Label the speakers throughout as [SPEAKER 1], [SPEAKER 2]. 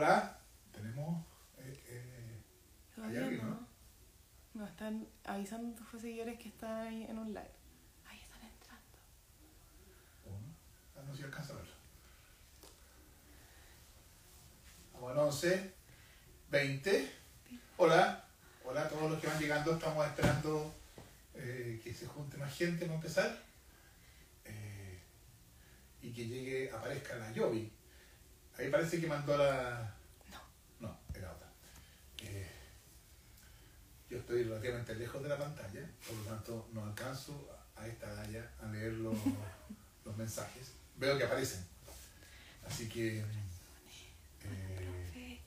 [SPEAKER 1] Hola, tenemos. Eh, eh,
[SPEAKER 2] Todavía
[SPEAKER 1] alguien,
[SPEAKER 2] no.
[SPEAKER 1] no?
[SPEAKER 2] No, están avisando a tus seguidores que están ahí en un live. Ahí están entrando.
[SPEAKER 1] uno. Ah, no si alcanza a verlo. Vamos al 11, 20. Hola, hola a todos los que van llegando. Estamos esperando eh, que se junte más gente para empezar. Eh, y que llegue, aparezca la Yobi. Ahí parece que mandó la. No, era otra. Eh, yo estoy relativamente lejos de la pantalla, por lo tanto no alcanzo a esta talla a leer los, los mensajes. Veo que aparecen. Así que eh,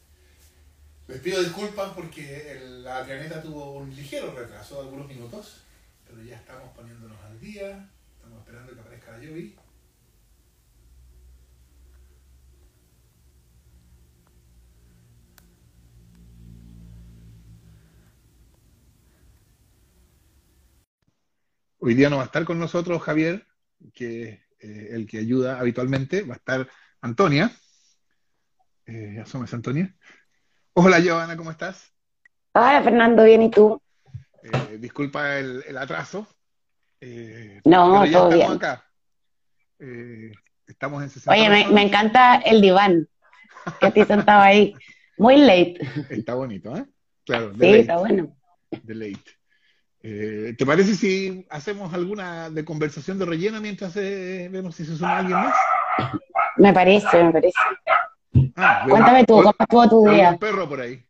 [SPEAKER 1] les pido disculpas porque el- la planeta tuvo un ligero retraso de algunos minutos, pero ya estamos poniéndonos al día, estamos esperando que aparezca la Yobi. Hoy día no va a estar con nosotros Javier, que es eh, el que ayuda habitualmente, va a estar Antonia. Eh, asómese, Antonia. Hola, Giovanna, ¿cómo estás?
[SPEAKER 3] Hola Fernando, bien, ¿y tú?
[SPEAKER 1] Eh, disculpa el, el atraso. Eh,
[SPEAKER 3] No,
[SPEAKER 1] pero ya
[SPEAKER 3] todo
[SPEAKER 1] estamos
[SPEAKER 3] bien.
[SPEAKER 1] acá. Estamos en 60
[SPEAKER 3] Oye, me, me encanta el diván que estoy sentado ahí. Muy late.
[SPEAKER 1] Está bonito, ¿eh? Claro, de
[SPEAKER 3] Sí,
[SPEAKER 1] late,
[SPEAKER 3] está bueno.
[SPEAKER 1] de late. Eh, ¿te parece si hacemos alguna de conversación de relleno mientras eh, vemos si se suma alguien más?
[SPEAKER 3] Me parece, me parece.
[SPEAKER 1] Ah,
[SPEAKER 3] Cuéntame tú, ¿cómo estuvo tu día
[SPEAKER 1] un perro por ahí.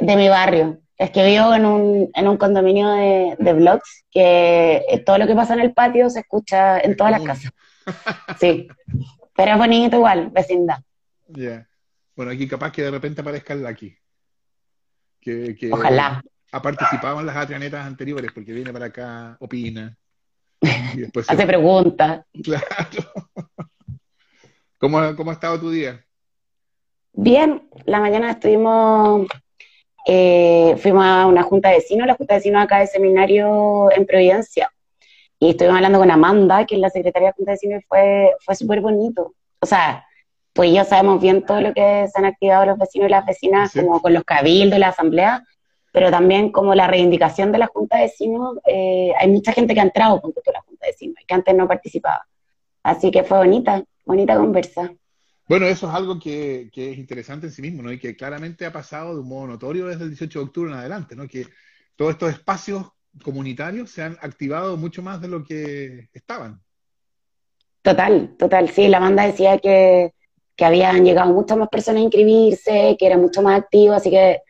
[SPEAKER 3] de mi barrio? Es que vivo en un, en un condominio de, de blogs que todo lo que pasa en el patio se escucha en
[SPEAKER 1] Es
[SPEAKER 3] todas las casas. Sí. Pero es bonito igual, vecindad.
[SPEAKER 1] Ya. Bueno, aquí capaz que de repente aparezca el Lucky. Que, que
[SPEAKER 3] Ojalá.
[SPEAKER 1] Ha participado en las atrianetas anteriores porque viene para acá, opina. Y después se
[SPEAKER 3] Hace preguntas.
[SPEAKER 1] Claro. ¿Cómo, ¿Cómo ha estado tu día?
[SPEAKER 3] Bien, la mañana estuvimos, eh, fuimos a una junta de vecinos, la junta de vecinos acá de seminario en Providencia, y estuvimos hablando con Amanda, que es la secretaria de junta de vecinos, y fue, fue súper bonito. O sea, pues ya sabemos bien todo lo que se han activado los vecinos y las vecinas,
[SPEAKER 1] Sí.
[SPEAKER 3] como con los cabildos, la asamblea, pero también como la reivindicación de la junta de vecinos, eh, hay mucha gente que ha entrado con la junta de vecinos, y que antes no participaba. Así que fue bonita, bonita conversa.
[SPEAKER 1] Bueno, eso es algo que, que es interesante en sí mismo, ¿no? Y que claramente ha pasado de un modo notorio desde el 18 de octubre en adelante, ¿no? Que todos estos espacios comunitarios se han activado mucho más de lo que estaban.
[SPEAKER 3] Total, total, sí, la banda decía que, que habían llegado muchas más personas a inscribirse, que era mucho más activo, así que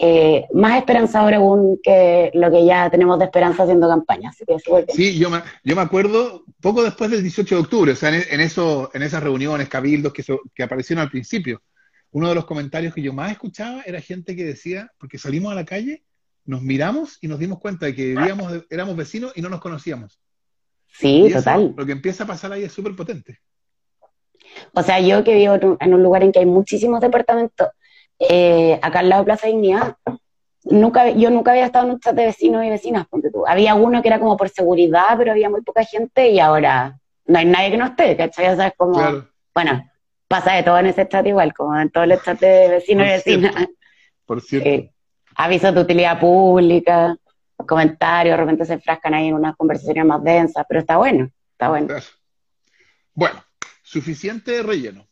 [SPEAKER 3] eh, más esperanzador aún que lo que ya tenemos de esperanza haciendo campaña, así que.
[SPEAKER 1] Sí, yo me, yo me acuerdo poco después del 18 de octubre, o sea, en, en, eso, en esas reuniones, cabildos que, so- que aparecieron al principio, uno de los comentarios que yo más escuchaba era gente que decía, porque salimos a la calle, nos miramos y nos dimos cuenta de que vivíamos, éramos vecinos y no nos conocíamos.
[SPEAKER 3] Sí,
[SPEAKER 1] eso,
[SPEAKER 3] total.
[SPEAKER 1] lo que empieza a pasar ahí es súper potente.
[SPEAKER 3] O sea, yo que vivo en un lugar en que hay muchísimos departamentos, eh, acá al lado de Plaza Dignidad, nunca, yo nunca había estado en un chat de vecinos y vecinas, ponte tú. Había uno que era como por seguridad, pero había muy poca gente y ahora no hay nadie que no esté, ¿cachai? O sea, es como,
[SPEAKER 1] Claro,
[SPEAKER 3] bueno, pasa de todo en ese chat igual, como en todos los chats de vecinos y vecinas.
[SPEAKER 1] por cierto.
[SPEAKER 3] Eh, avisos de utilidad pública, comentarios, de repente se enfrascan ahí en unas conversaciones más densas, pero está bueno, está bueno.
[SPEAKER 1] Bueno, suficiente relleno.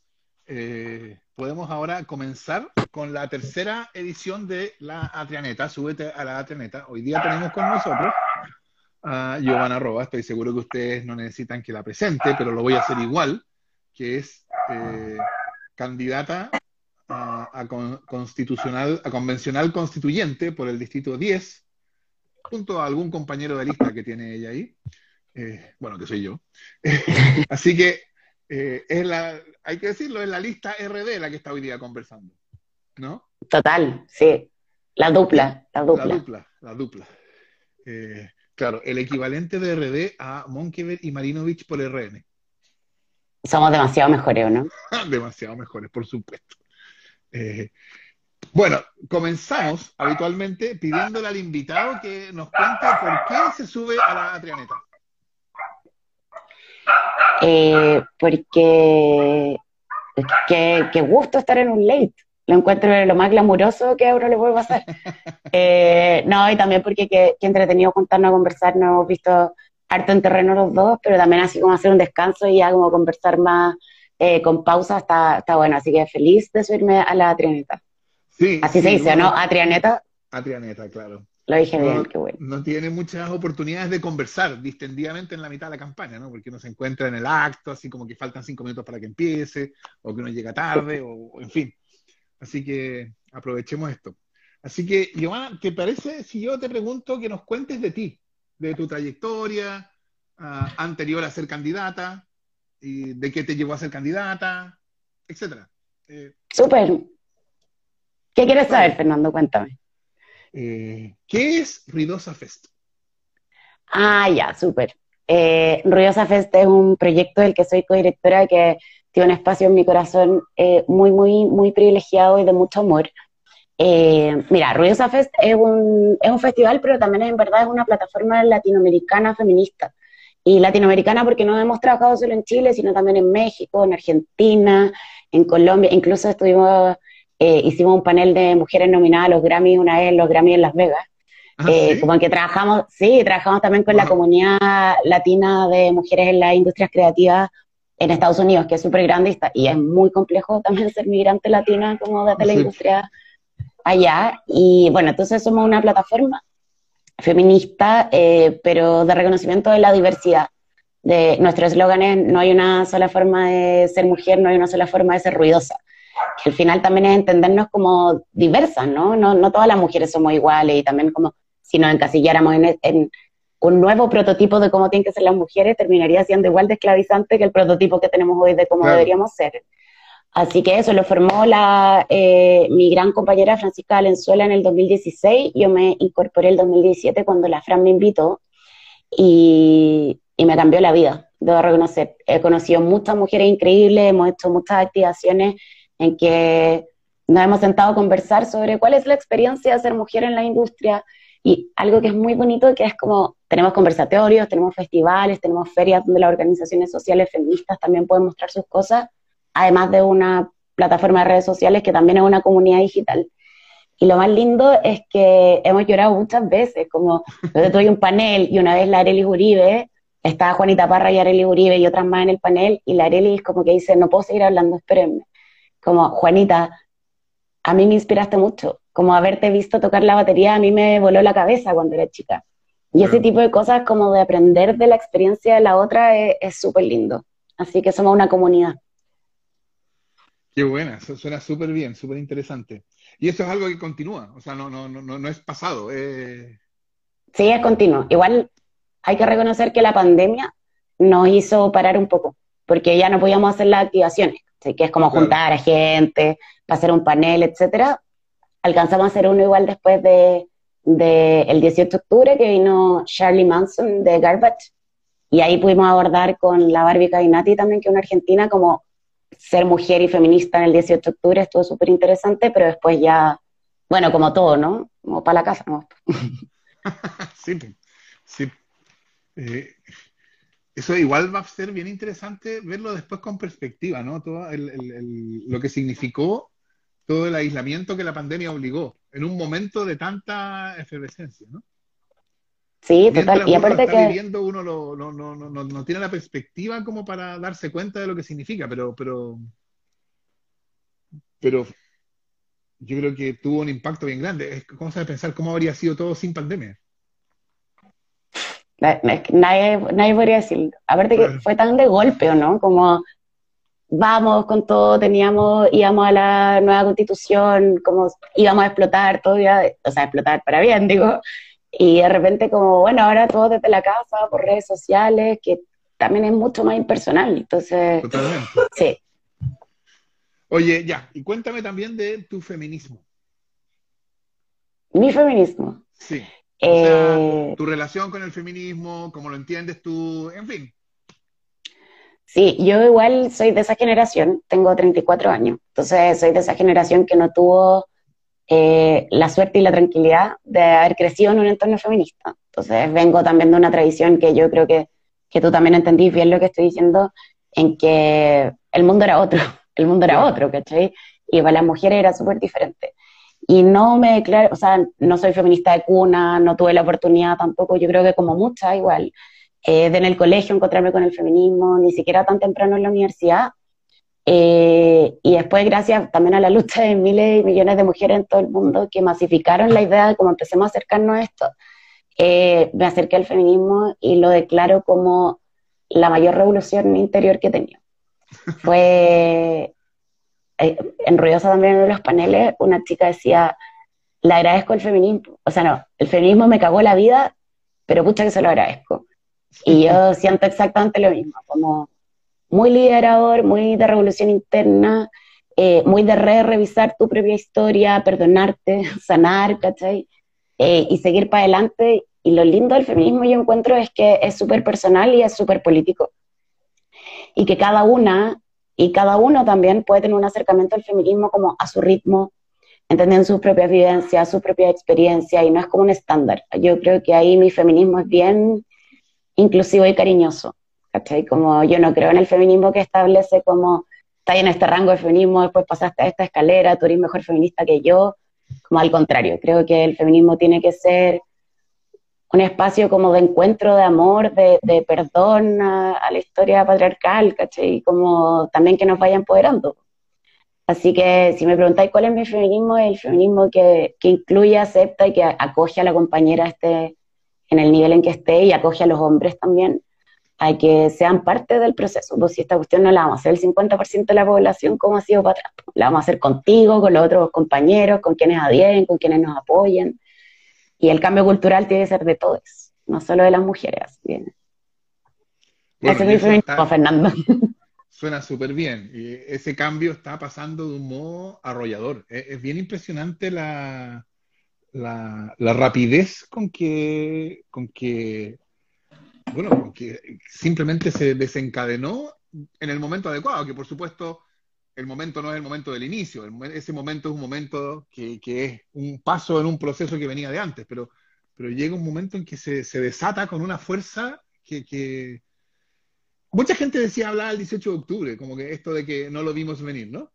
[SPEAKER 1] Eh, podemos ahora comenzar con la tercera edición de la Atrianeta. Súbete a la Atrianeta. Hoy día tenemos con nosotros a Giovanna Roa. Estoy seguro que ustedes no necesitan que la presente, pero lo voy a hacer igual, que es eh, candidata a, a con- constitucional, a convencional constituyente por el distrito 10, junto a algún compañero de lista que tiene ella ahí. Eh, bueno, que soy yo. Así que eh, es la, hay que decirlo, es la lista RD la que está hoy día conversando, ¿no?
[SPEAKER 3] Total, sí. La dupla, la
[SPEAKER 1] La
[SPEAKER 3] dupla.
[SPEAKER 1] dupla, la dupla. Eh, claro, el equivalente de RD a Monkever y Marinovich por RN.
[SPEAKER 3] Somos demasiado mejores, ¿o ¿no?
[SPEAKER 1] Demasiado mejores, por supuesto. Eh, bueno, comenzamos habitualmente pidiéndole al invitado que nos cuente por qué se sube a la trianeta.
[SPEAKER 3] Eh, porque qué, qué gusto estar en un late. Lo encuentro lo más glamuroso que a uno le puede pasar. Eh, no, y también porque qué, entretenido juntarnos a conversar, nos hemos visto harto en terreno los dos, pero también así como hacer un descanso y ya como conversar más eh, con pausa está, está bueno. Así que feliz de subirme a la trianeta.
[SPEAKER 1] Sí.
[SPEAKER 3] Así se dice, ¿no? A trianeta.
[SPEAKER 1] A trianeta, claro.
[SPEAKER 3] Lo dije bien, qué bueno.
[SPEAKER 1] No tiene muchas oportunidades de conversar distendidamente en la mitad de la campaña, ¿no? Porque uno se encuentra en el acto, así como que faltan cinco minutos para que empiece, o que uno llega tarde, o en fin. Así que aprovechemos esto. Así que, Giovanna, ¿te parece si yo te pregunto que nos cuentes de ti, de tu trayectoria ah, anterior a ser candidata, y de qué te llevó a ser candidata, etcétera?
[SPEAKER 3] Eh, Súper. ¿Qué quieres saber, Fernando? Cuéntame.
[SPEAKER 1] Eh, ¿Qué es Ruidosa Fest?
[SPEAKER 3] Ah, ya, súper. Eh, Ruidosa Fest es un proyecto del que soy codirectora que tiene un espacio en mi corazón eh, muy, muy, muy privilegiado y de mucho amor. mira, Ruidosa Fest es un, es un festival, pero también en verdad es una plataforma latinoamericana feminista. Y latinoamericana porque no hemos trabajado solo en Chile, sino también en México, en Argentina, en Colombia. Incluso estuvimos eh, hicimos un panel de mujeres nominadas a los Grammys una vez, los Grammys en Las Vegas. Ah, eh, como que trabajamos, sí, trabajamos también con la comunidad latina de mujeres en las industrias creativas en Estados Unidos, que es súper grande y, es muy complejo también ser migrante latina como desde la industria allá. Y bueno, entonces somos una plataforma feminista, eh, pero de reconocimiento de la diversidad. De nuestros eslóganes, no hay una sola forma de ser mujer, no hay una sola forma de ser ruidosa al final también es entendernos como diversas, ¿no? No, no todas las mujeres somos iguales y también como si nos encasilláramos en, en, un nuevo prototipo de cómo tienen que ser las mujeres, terminaría siendo igual de esclavizante que el prototipo que tenemos hoy de cómo deberíamos ser. Así que eso lo formó la, eh, mi gran compañera Francisca Valenzuela en el 2016. Yo me incorporé el 2017 cuando la Fran me invitó y, y me cambió la vida, debo reconocer. He conocido muchas mujeres increíbles, hemos hecho muchas activaciones en que nos hemos sentado a conversar sobre cuál es la experiencia de ser mujer en la industria y algo que es muy bonito que es como tenemos conversatorios, tenemos festivales, tenemos ferias donde las organizaciones sociales feministas también pueden mostrar sus cosas, además de una plataforma de redes sociales que también es una comunidad digital. Y lo más lindo es que hemos llorado muchas veces, como yo tuve un panel y una vez la Arely Uribe, estaba Juanita Parra y Arely Uribe y otras más en el panel, y la Arely como que dice, no puedo seguir hablando, espérenme como, Juanita, a mí me inspiraste mucho, como haberte visto tocar la batería, a mí me voló la cabeza cuando era chica. Y ese tipo de cosas como de aprender de la experiencia de la otra es súper lindo. Así que somos una comunidad.
[SPEAKER 1] Qué buena, eso suena súper bien, súper interesante. Y eso es algo que continúa, o sea, no, no, no, no es pasado.
[SPEAKER 3] Sí, es continuo. Igual hay que reconocer que la pandemia nos hizo parar un poco, porque ya no podíamos hacer las activaciones que es como juntar a gente, hacer un panel, etcétera. Alcanzamos a hacer uno igual después de, el 18 de octubre que vino Charlie Manson de Garbage y ahí pudimos abordar con la Barbie Cainati también, que es una argentina, como ser mujer y feminista en el 18 de octubre estuvo súper interesante, pero después ya, bueno, como todo, ¿no? Como para la casa.
[SPEAKER 1] sí, sí. Eh, eso igual va a ser bien interesante verlo después con perspectiva, ¿no? Todo lo que significó todo el aislamiento que la pandemia obligó en un momento de tanta efervescencia, ¿no?
[SPEAKER 3] Sí, total. Y aparte que
[SPEAKER 1] viviendo, uno no, tiene la perspectiva como para darse cuenta de lo que significa, pero, pero, pero yo creo que tuvo un impacto bien grande. Es cosa de pensar cómo habría sido todo sin pandemia.
[SPEAKER 3] Nadie, nadie podría decirlo. Aparte que fue tan de golpe, ¿o no? Como vamos con todo, teníamos, íbamos a la nueva constitución, como íbamos a explotar todo, o sea, explotar para bien, digo, y de repente como, bueno, ahora todo desde la casa, por redes sociales, que también es mucho más impersonal, entonces... Totalmente. Sí.
[SPEAKER 1] Oye, ya, y cuéntame también de tu feminismo.
[SPEAKER 3] Mi feminismo.
[SPEAKER 1] Sí. Eh, tu relación con el feminismo, cómo lo entiendes tú, en fin.
[SPEAKER 3] Sí, yo igual soy de esa generación, tengo 34 años, entonces soy de esa generación que no tuvo eh, la suerte y la tranquilidad de haber crecido en un entorno feminista. Entonces vengo también de una tradición que yo creo que, que tú también entendís bien lo que estoy diciendo, en que el mundo era otro. el mundo era otro, ¿cachai? Y para las mujeres era súper diferente. Y no me declaro, o sea, no soy feminista de cuna, no tuve la oportunidad tampoco, yo creo que como muchas igual, eh, de en el colegio encontrarme con el feminismo, ni siquiera tan temprano en la universidad. Eh, y después, gracias también a la lucha de miles y millones de mujeres en todo el mundo que masificaron la idea de cómo empecemos a acercarnos a esto, eh, me acerqué al feminismo y lo declaro como la mayor revolución interior que he tenido. Fue eh, en Ruidosa también en los paneles, una chica decía, le agradezco el feminismo, o sea, no, el feminismo me cagó la vida, pero pucha que se lo agradezco. Y yo siento exactamente lo mismo, como muy liderador, muy de revolución interna, eh, muy de re revisar tu propia historia, perdonarte, sanar, ¿cachai? Eh, y seguir para adelante. Y lo lindo del feminismo yo encuentro es que es súper personal y es súper político. Y que cada una y cada uno también puede tener un acercamiento al feminismo como a su ritmo, entendiendo sus propias vivencias, su propia experiencia, y no es como un estándar. Yo creo que ahí mi feminismo es bien inclusivo y cariñoso, ¿cachai? Como yo no creo en el feminismo que establece como, está en este rango de feminismo, después pasaste a esta escalera, tú eres mejor feminista que yo, como al contrario, creo que el feminismo tiene que ser un espacio como de encuentro, de amor, de, perdón a, la historia patriarcal, ¿cachai? Como también que nos vaya empoderando. Así que si me preguntáis cuál es mi feminismo, es el feminismo que, que, incluye, acepta y que acoge a la compañera este, en el nivel en que esté y acoge a los hombres también a que sean parte del proceso. Pues si esta cuestión no la vamos a hacer el 50% de la población como ha sido para atrás, la vamos a hacer contigo, con los otros compañeros, con quienes adhieren, con quienes nos apoyen y el cambio cultural tiene que ser de todos, no solo de las mujeres. Bien.
[SPEAKER 1] Ese es mi Fernando. Suena súper bien. Y ese cambio está pasando de un modo arrollador. Es, bien impresionante la, la, rapidez con que, con que, bueno, con que simplemente se desencadenó en el momento adecuado, que por supuesto el momento no es el momento del inicio, ese momento es un momento que, es un paso en un proceso que venía de antes, pero, pero llega un momento en que se, desata con una fuerza que, Mucha gente decía hablar el 18 de octubre, como que esto de que no lo vimos venir, ¿no?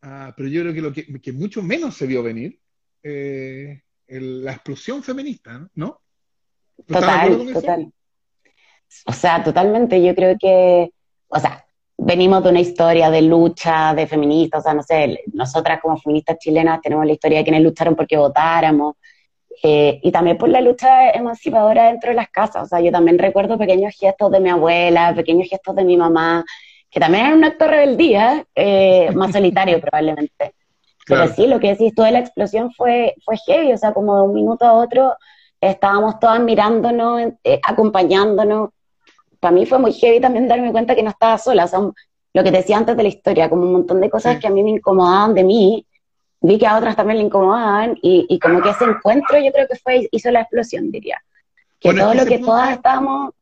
[SPEAKER 1] Ah, pero yo creo que lo que, mucho menos se vio venir, eh, la explosión feminista, ¿no?
[SPEAKER 3] Total, total. O sea, totalmente, yo creo que, o sea, venimos de una historia de lucha, de feministas, o sea, no sé, nosotras como feministas chilenas tenemos la historia de quienes lucharon porque votáramos, eh, y también por la lucha emancipadora dentro de las casas, o sea, yo también recuerdo pequeños gestos de mi abuela, pequeños gestos de mi mamá, que también eran un acto de rebeldía, eh, más solitario probablemente. Pero sí, lo que decís tú de la explosión fue, fue heavy, o sea, como de un minuto a otro estábamos todas mirándonos, eh, acompañándonos, para mí fue muy heavy también darme cuenta que no estaba sola. O sea, lo que decía antes de la historia, como un montón de cosas que a mí me incomodaban de mí, vi que a otras también le incomodaban y, como que ese encuentro yo creo que fue, hizo la explosión, diría. Que todo lo que todas estábamos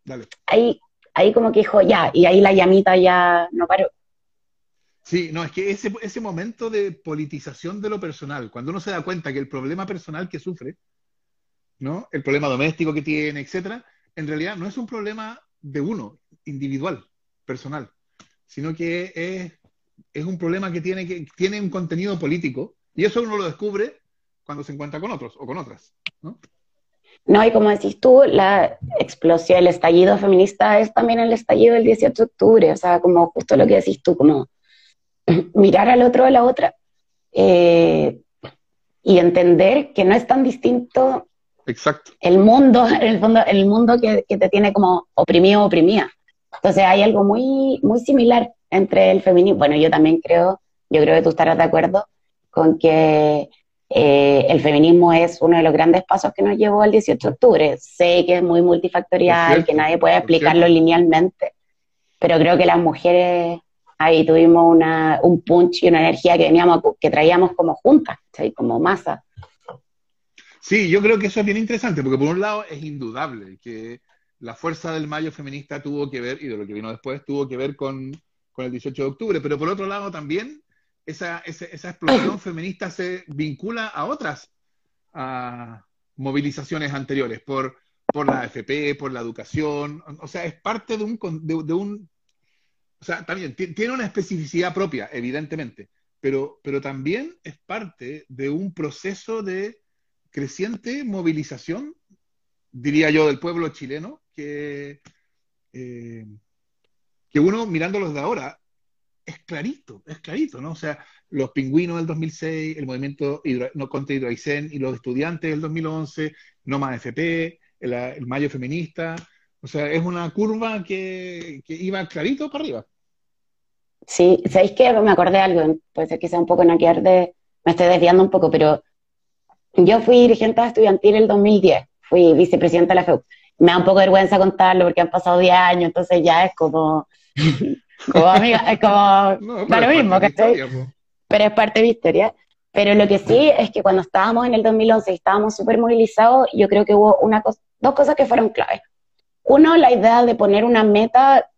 [SPEAKER 3] ahí, ahí como que dijo ya, y ahí la llamita ya no paró.
[SPEAKER 1] Sí, no, es que ese, ese momento de politización de lo personal, cuando uno se da cuenta que el problema personal que sufre, ¿no? El problema doméstico que tiene, etcétera, en realidad no es un problema de uno, individual, personal, sino que es, es un problema que tiene, que tiene un contenido político y eso uno lo descubre cuando se encuentra con otros o con otras. ¿no?
[SPEAKER 3] No, y como decís tú, la explosión, el estallido feminista es también el estallido del 18 de octubre, o sea, como justo lo que decís tú, como mirar al otro o a la otra eh, y entender que no es tan distinto
[SPEAKER 1] Exacto.
[SPEAKER 3] El mundo, en el fondo, el mundo que, te tiene como oprimido o oprimida. Entonces hay algo muy, muy similar entre el feminismo. Bueno, yo también creo, yo creo que tú estarás de acuerdo con que eh, el feminismo es uno de los grandes pasos que nos llevó al 18 de octubre. Sé que es muy multifactorial, que nadie puede explicarlo linealmente, pero creo que las mujeres ahí tuvimos una, un punch y una energía que veníamos, que traíamos como juntas, como masa.
[SPEAKER 1] Sí, yo creo que eso es bien interesante, porque por un lado es indudable que la fuerza del mayo feminista tuvo que ver, y de lo que vino después, tuvo que ver con, el 18 de octubre, pero por otro lado también esa, esa, explosión feminista se vincula a otras movilizaciones anteriores, por, por la AFP, por la educación, o sea, es parte de un, de, un o sea, también tiene una especificidad propia, evidentemente, pero, pero también es parte de un proceso de creciente movilización, diría yo, del pueblo chileno, que, eh, que uno mirándolos de ahora es clarito, es clarito, ¿no? O sea, los pingüinos del 2006, el movimiento no contra Hidroaicén y los estudiantes del 2011, no más FP, el, mayo feminista, o sea, es una curva que, que iba clarito para arriba.
[SPEAKER 3] Sí, ¿sabéis que me acordé de algo? Puede ser que sea un poco naquear de, me estoy desviando un poco, pero yo fui dirigente estudiantil en el 2010, fui vicepresidenta de la FEU. Me da un poco de vergüenza contarlo porque han pasado 10 años, entonces ya es como, como amiga, es como, da lo mismo, que Pero es parte de mi historia. Pero lo que sí es que cuando estábamos en el 2011 y estábamos súper movilizados, yo creo que hubo una dos cosas que fueron claves. Uno, la idea de poner una meta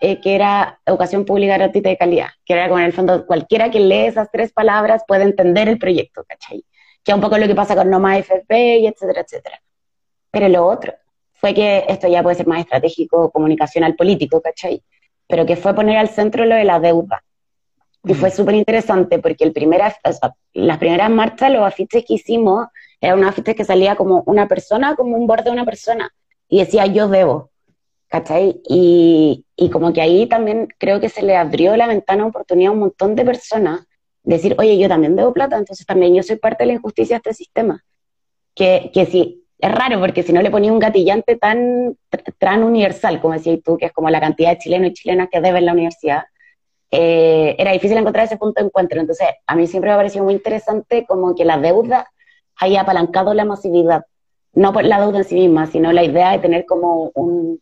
[SPEAKER 3] eh, que era educación pública gratuita de calidad, que era con el fondo cualquiera que lee esas tres palabras puede entender el proyecto, ¿cachai? Que es un poco lo que pasa con No Más FP y etcétera, etcétera. Pero lo otro fue que esto ya puede ser más estratégico, comunicacional, político, ¿cachai? Pero que fue poner al centro lo de la deuda. Y fue súper interesante porque el primer, las primeras marchas, los afiches que hicimos, eran unos afiches que salía como una persona, como un borde de una persona, y decía yo debo, ¿cachai? Y, y como que ahí también creo que se le abrió la ventana de oportunidad a un montón de personas, decir, oye, yo también debo plata, entonces también yo soy parte de la injusticia de este sistema. Que, que sí, es raro, porque si no le ponía un gatillante tan, tan universal, como decías tú, que es como la cantidad de chilenos y chilenas que deben la universidad, eh, era difícil encontrar ese punto de encuentro. Entonces, a mí siempre me ha parecido muy interesante como que la deuda haya apalancado la masividad. No por la deuda en sí misma, sino la idea de tener como un,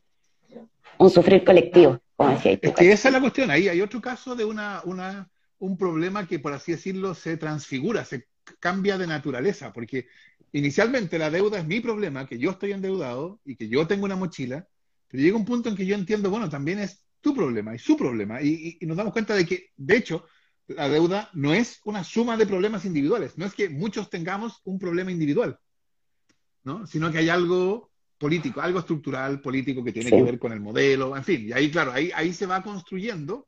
[SPEAKER 3] un sufrir colectivo, como decía
[SPEAKER 1] Es que esa es la cuestión. Ahí hay otro caso de una, una, un problema que, por así decirlo, se transfigura, se cambia de naturaleza, porque inicialmente la deuda es mi problema, que yo estoy endeudado y que yo tengo una mochila, pero llega un punto en que yo entiendo, bueno, también es tu problema y su problema, y, nos damos cuenta de que, de hecho, la deuda no es una suma de problemas individuales, no es que muchos tengamos un problema individual, ¿no? sino que hay algo político, algo estructural político que tiene que ver con el modelo, en fin, y ahí, claro, ahí, ahí se va construyendo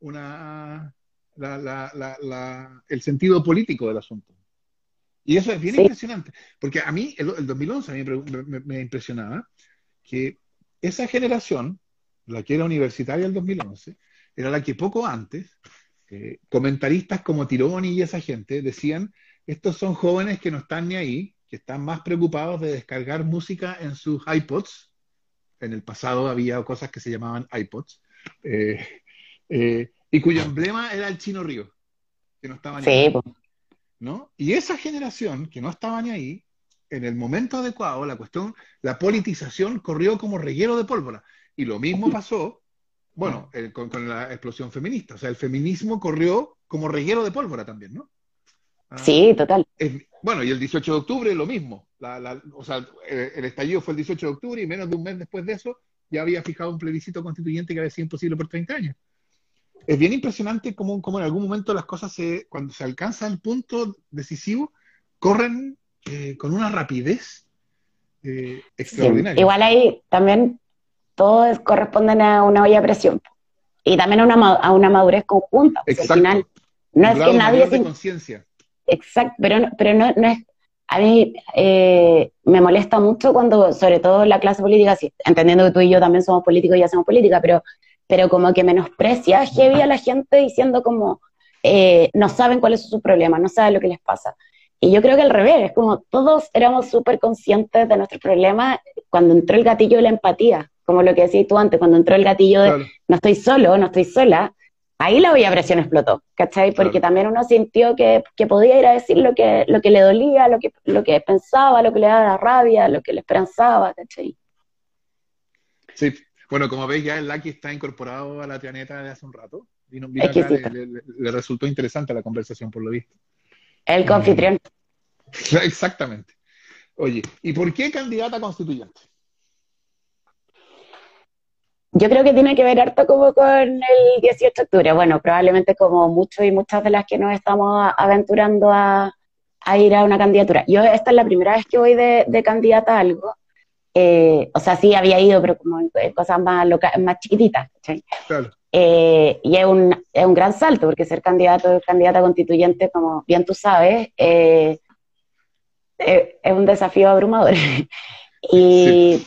[SPEAKER 1] una, el sentido político del asunto. Y eso es bien impresionante, porque a mí, el, 2011 a mí me, impresionaba que esa generación, la que era universitaria el 2011, era la que poco antes, eh, comentaristas como Tironi y esa gente decían, estos son jóvenes que no están ni ahí, que están más preocupados de descargar música en sus iPods. En el pasado había cosas que se llamaban iPods, eh, eh, y cuyo emblema era el chino río, que no estaba ni ahí. ¿no? Y esa generación que no estaba ni ahí, en el momento adecuado, la cuestión, la politización corrió como reguero de pólvora. Y lo mismo pasó, bueno, con, la explosión feminista. O sea, el feminismo corrió como reguero de pólvora también, ¿no?
[SPEAKER 3] Ah, sí, total.
[SPEAKER 1] bueno, y el 18 de octubre lo mismo. o sea, eh, el, estallido fue el 18 de octubre y menos de un mes después de eso ya había fijado un plebiscito constituyente que había sido imposible por 30 años es bien impresionante cómo, en algún momento las cosas, se, cuando se alcanza el punto decisivo, corren eh, con una rapidez eh, extraordinaria.
[SPEAKER 3] Igual ahí también todos corresponden a una olla de presión y también a una, a una madurez conjunta. Al final, no es que nadie...
[SPEAKER 1] De conciencia.
[SPEAKER 3] Exacto, pero, pero no, no es... A mí eh, me molesta mucho cuando, sobre todo la clase política, entendiendo que tú y yo también somos políticos y hacemos política, pero pero como que menosprecia heavy a la gente diciendo como eh, no saben cuál es su problema, no saben lo que les pasa. Y yo creo que al revés, es como todos éramos súper conscientes de nuestro problema cuando entró el gatillo de la empatía, como lo que decías tú antes, cuando entró el gatillo de no estoy solo, no estoy sola, ahí la olla presión explotó, ¿cachai? Porque también uno sintió que, que, podía ir a decir lo que, lo que le dolía, lo que, lo que pensaba, lo que le daba rabia, lo que le esperanzaba, ¿cachai?
[SPEAKER 1] Sí, bueno, como veis, ya el Lucky está incorporado a la trianeta de hace un rato. Vino, le, resultó interesante la conversación, por lo visto.
[SPEAKER 3] El confitrión.
[SPEAKER 1] Exactamente. Oye, ¿y por qué candidata constituyente?
[SPEAKER 3] Yo creo que tiene que ver harto como con el 18 de octubre. Bueno, probablemente como muchos y muchas de las que nos estamos aventurando a, ir a una candidatura. Yo esta es la primera vez que voy de, de candidata a algo. Eh, o sea, sí había ido, pero como cosas más, más chiquititas. Eh, y es un, es un gran salto, porque ser candidato candidata constituyente, como bien tú sabes, eh, eh, es un desafío abrumador. y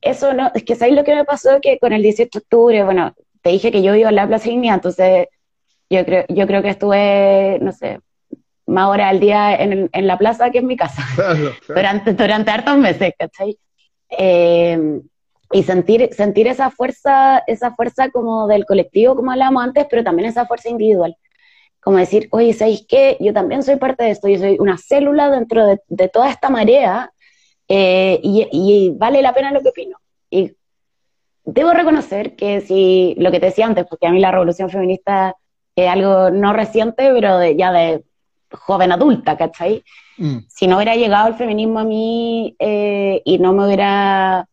[SPEAKER 3] eso no, es que ¿sabes lo que me pasó? Que con el 18 de octubre, bueno, te dije que yo vivo en la Plaza Ignea, entonces yo creo, yo creo que estuve, no sé, más horas al día en, en la plaza que en mi casa, durante, durante hartos meses, ¿cachai? Eh, y sentir, sentir esa fuerza, esa fuerza como del colectivo, como hablábamos antes, pero también esa fuerza individual. Como decir, oye, ¿sabéis qué? Yo también soy parte de esto, yo soy una célula dentro de, de toda esta marea eh, y, y, vale la pena lo que opino. Y debo reconocer que si, lo que te decía antes, porque a mí la revolución feminista es algo no reciente, pero de, ya de joven adulta, ¿cachai? Mm. Si no hubiera llegado el feminismo a mí eh, y no me hubiera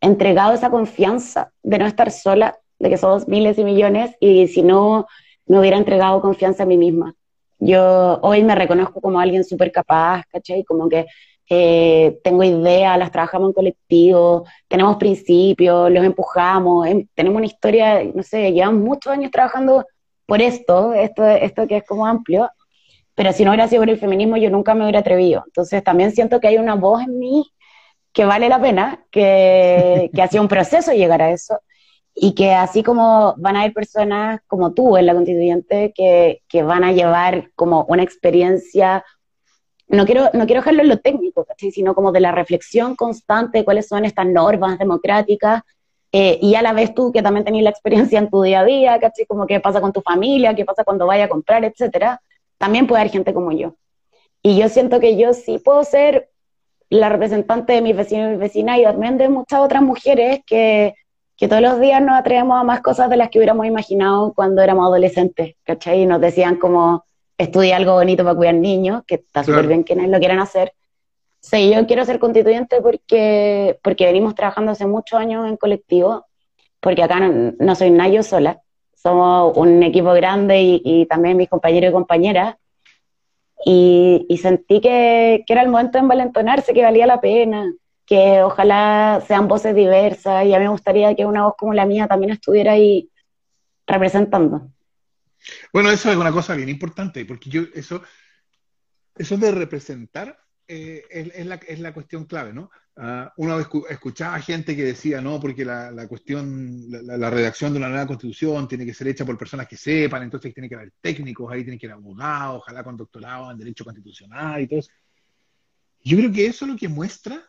[SPEAKER 3] entregado esa confianza de no estar sola, de que somos miles y millones, y si no me hubiera entregado confianza a mí misma. Yo hoy me reconozco como alguien súper capaz, ¿cachai? Como que eh, tengo ideas, las trabajamos en colectivo, tenemos principios, los empujamos, em, tenemos una historia, no sé, llevamos muchos años trabajando por esto, esto, esto que es como amplio, pero si no hubiera sido por el feminismo yo nunca me hubiera atrevido. Entonces también siento que hay una voz en mí que vale la pena, que, que ha sido un proceso llegar a eso, y que así como van a haber personas como tú en la constituyente que, que van a llevar como una experiencia, no quiero, no quiero dejarlo en lo técnico, sino como de la reflexión constante de cuáles son estas normas democráticas, eh, y a la vez tú que también tenés la experiencia en tu día a día, ¿cachai? Como qué pasa con tu familia, qué pasa cuando vaya a comprar, etcétera, también puede haber gente como yo. Y yo siento que yo sí puedo ser la representante de mis vecinos y mis vecinas y también de muchas otras mujeres que, que todos los días nos atrevemos a más cosas de las que hubiéramos imaginado cuando éramos adolescentes, ¿cachai? Y nos decían como, estudia algo bonito para cuidar niños, que está súper bien que lo quieran hacer. Sí, yo quiero ser constituyente porque, porque venimos trabajando hace muchos años en colectivo, porque acá no, soy nadie sola, somos un equipo grande y, y también mis compañeros y compañeras, y, sentí que, era el momento de envalentonarse, que valía la pena, que ojalá sean voces diversas y a mí me gustaría que una voz como la mía también estuviera ahí representando.
[SPEAKER 1] Bueno, eso es una cosa bien importante, porque yo eso, eso de representar eh, es, la, es, la, cuestión clave, ¿no? Uh, uno escuchaba gente que decía, no, porque la, cuestión, la, redacción de una nueva constitución tiene que ser hecha por personas que sepan, entonces tiene que haber técnicos, ahí tiene que haber abogados, ojalá con doctorado en Derecho Constitucional y todo eso. Yo creo que eso es lo que muestra,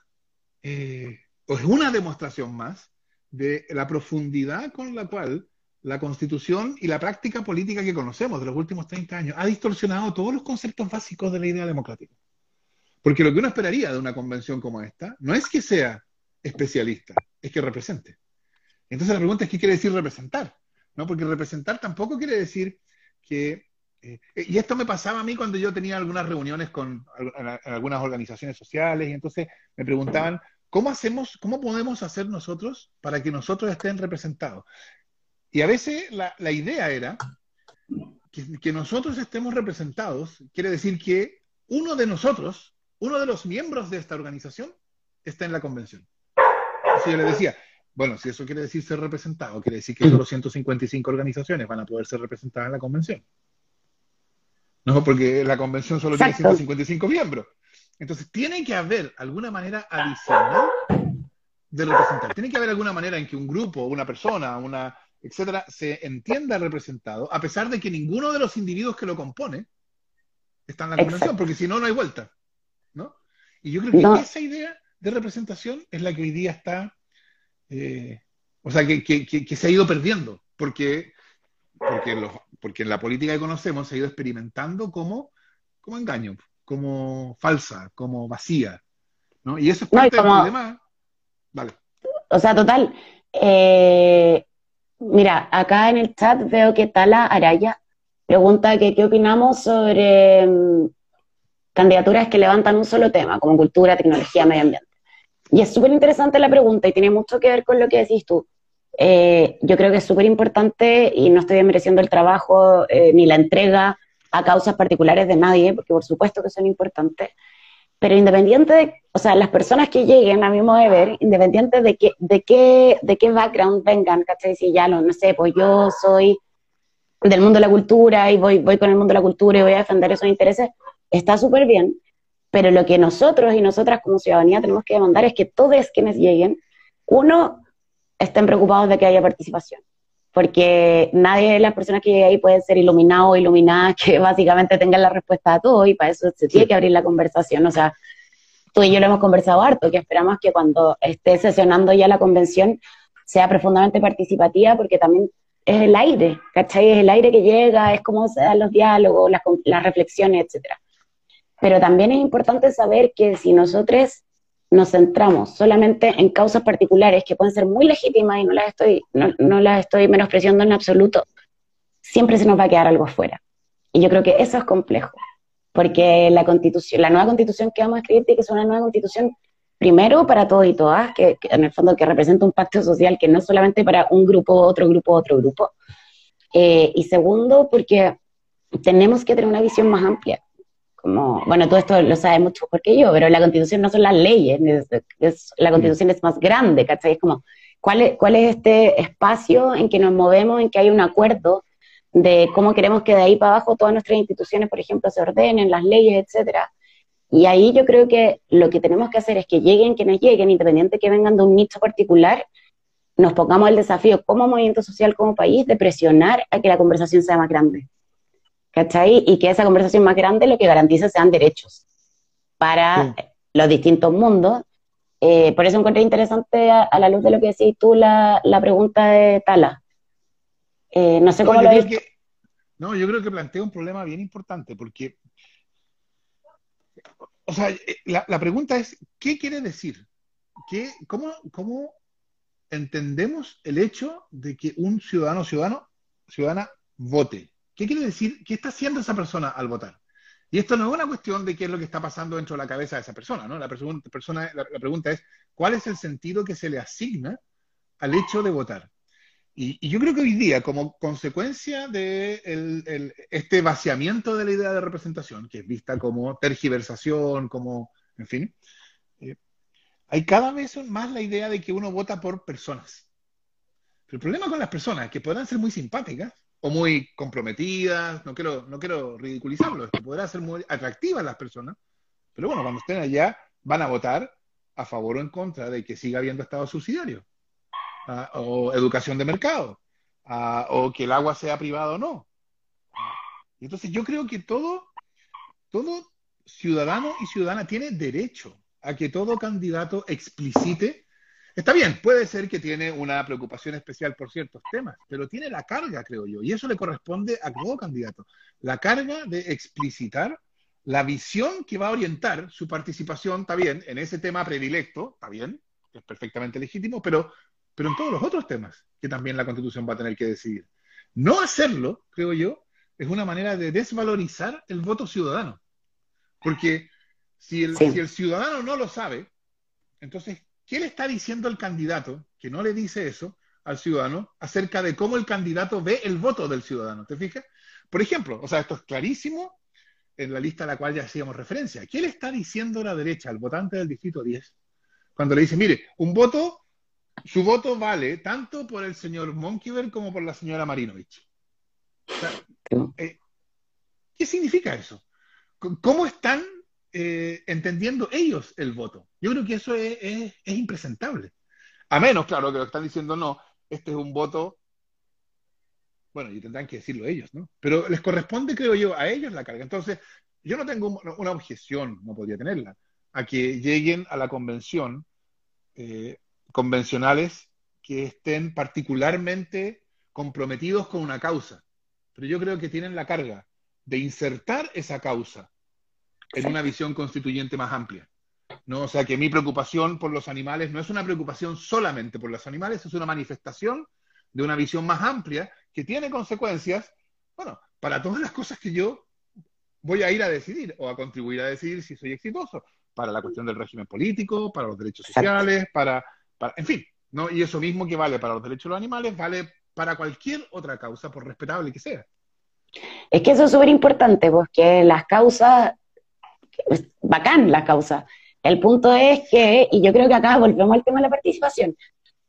[SPEAKER 1] eh, o es una demostración más, de la profundidad con la cual la constitución y la práctica política que conocemos de los últimos 30 años ha distorsionado todos los conceptos básicos de la idea democrática. Porque lo que uno esperaría de una convención como esta no es que sea especialista, es que represente. Entonces la pregunta es qué quiere decir representar, ¿no? Porque representar tampoco quiere decir que eh, y esto me pasaba a mí cuando yo tenía algunas reuniones con algunas organizaciones sociales y entonces me preguntaban, ¿cómo hacemos, cómo podemos hacer nosotros para que nosotros estén representados? Y a veces la, la idea era que, que, nosotros estemos representados, quiere decir que uno de nosotros uno de los miembros de esta organización está en la convención. Así yo le decía, bueno, si eso quiere decir ser representado, quiere decir que solo 155 organizaciones van a poder ser representadas en la convención. No, porque la convención solo tiene 155 miembros. Entonces, tiene que haber alguna manera adicional de representar. Tiene que haber alguna manera en que un grupo, una persona, una, etcétera, se entienda representado, a pesar de que ninguno de los individuos que lo compone está en la convención, porque si no, no hay vuelta. Y yo creo que esa idea de representación es la que hoy día está, eh, o sea, que, que, se ha ido perdiendo, porque, porque, los, porque en la política que conocemos se ha ido experimentando como, como engaño, como falsa, como vacía. ¿no? Y eso es parte del problema. Vale.
[SPEAKER 3] O sea, total. Eh, mira, acá en el chat veo que Tala Araya pregunta que qué opinamos sobre mm, candidaturas que levantan un solo tema, como cultura, tecnología, medio ambiente. Y es súper interesante la pregunta y tiene mucho que ver con lo que decís tú. Eh, yo creo que es súper importante y no estoy desmereciendo el trabajo eh, ni la entrega a causas particulares de nadie, porque por supuesto que son importantes. pero independiente de, o sea, las personas que lleguen, a mi modo de ver, independiente de qué, de qué, de qué background vengan, ¿cachai? Si ya lo, no sé, pues yo soy del mundo de la cultura y voy, voy con el mundo de la cultura y voy a defender esos intereses, está súper bien, pero lo que nosotros y nosotras como ciudadanía tenemos que demandar es que todos quienes lleguen, uno, estén preocupados de que haya participación porque nadie de las personas que llega ahí puede ser iluminado o iluminada que básicamente tengan la respuesta a todo y para eso se tiene que abrir la conversación. O sea, tú y yo lo hemos conversado harto, que esperamos que cuando esté sesionando ya la convención sea profundamente participativa porque también es el aire, ¿cachai? Es el aire que llega, es cómo se dan los diálogos, las, las reflexiones, etcétera. Pero también es importante saber que si nosotros nos centramos solamente en causas particulares que pueden ser muy legítimas y no las estoy, no, las estoy menospreciando en absoluto, siempre se nos va a quedar algo afuera. Y yo creo que eso es complejo, porque la constitución, la nueva constitución que vamos a escribir tiene que ser una nueva constitución primero para todos y todas, que, en el fondo que representa un pacto social que no es solamente para un grupo, otro grupo, otro grupo. Eh, y segundo, porque tenemos que tener una visión más amplia como, bueno, todo esto lo sabe mucho porque yo, pero la constitución no son las leyes, es, la constitución es más grande, ¿cachai? Es como, ¿cuál es, ¿cuál es este espacio en que nos movemos, en que hay un acuerdo de cómo queremos que de ahí para abajo todas nuestras instituciones, por ejemplo, se ordenen, las leyes, etcétera? Y ahí yo creo que lo que tenemos que hacer es que lleguen quienes lleguen, independiente que vengan de un nicho particular, nos pongamos el desafío como movimiento social, como país, de presionar a que la conversación sea más grande. ¿Cachai? Y que esa conversación más grande lo que garantiza sean derechos para los distintos mundos. Eh, por eso encontré interesante a, la luz de lo que decís tú la, pregunta de Tala. Eh, no sé cómo lo
[SPEAKER 1] ves. No, yo creo que plantea un problema bien importante porque, o sea, eh, la, pregunta es, ¿qué quiere decir? ¿Qué, cómo, ¿Cómo entendemos el hecho de que un ciudadano ciudadano, ciudadana vote? ¿Qué quiere decir? ¿Qué está haciendo esa persona al votar? Y esto no es una cuestión de qué es lo que está pasando dentro de la cabeza de esa persona, ¿no? La, persona, la, pregunta es, ¿cuál es el sentido que se le asigna al hecho de votar? Y, yo creo que hoy día, como consecuencia de este vaciamiento de la idea de representación, que es vista como tergiversación, como, en fin, eh, hay cada vez más la idea de que uno vota por personas. Pero el problema con las personas que podrán ser muy simpáticas, o muy comprometidas, no quiero, no quiero ridiculizarlo, es que podrá ser muy atractivas las personas, pero bueno, cuando estén allá van a votar a favor o en contra de que siga habiendo estado subsidiario, ¿ah? o educación de mercado, ¿ah? o que el agua sea privado o no. Entonces yo creo que todo, todo ciudadano y ciudadana tiene derecho a que todo candidato explicite Está bien, puede ser que tiene una preocupación especial por ciertos temas, pero tiene la carga, creo yo, y eso le corresponde a todo candidato, la carga de explicitar la visión que va a orientar su participación, está bien, en ese tema predilecto, está bien, es perfectamente legítimo, pero, pero en todos los otros temas que también la Constitución va a tener que decidir. No hacerlo, creo yo, es una manera de desvalorizar el voto ciudadano. Porque si el, si el ciudadano no lo sabe, entonces ¿Qué le está diciendo el candidato, que no le dice eso al ciudadano, acerca de cómo el candidato ve el voto del ciudadano? ¿Te fijas? Por ejemplo, o sea, esto es clarísimo en la lista a la cual ya hacíamos referencia. ¿Qué le está diciendo la derecha al votante del distrito 10? Cuando le dice, mire, un voto, su voto vale tanto por el señor Monkiver como por la señora Marinovich. Eh, ¿Qué significa eso? ¿Cómo están eh, entendiendo ellos el voto. Yo creo que eso es, impresentable. A menos, claro, que lo están diciendo no, este es un voto, bueno, y tendrán que decirlo ellos, ¿no? Pero les corresponde, creo yo, a ellos la carga. Entonces, yo no tengo una objeción, no podría tenerla, a que lleguen a la convención eh, convencionales que estén particularmente comprometidos con una causa. Pero yo creo que tienen la carga de insertar esa causa en una visión constituyente más amplia. ¿no? O sea, que mi preocupación por los animales no es una preocupación solamente por los animales, es una manifestación de una visión más amplia que tiene consecuencias, bueno, para todas las cosas que yo voy a ir a decidir o a contribuir a decidir si soy exitoso, para la cuestión del régimen político, para los derechos sociales, para, para, en fin, ¿no? Y eso mismo que vale para los derechos de los animales, vale para cualquier otra causa, por respetable que sea.
[SPEAKER 3] Es que eso es súper importante, porque las causas bacán la causa. El punto es que, y yo creo que acá volvemos al tema de la participación,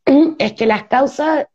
[SPEAKER 3] es que las causas,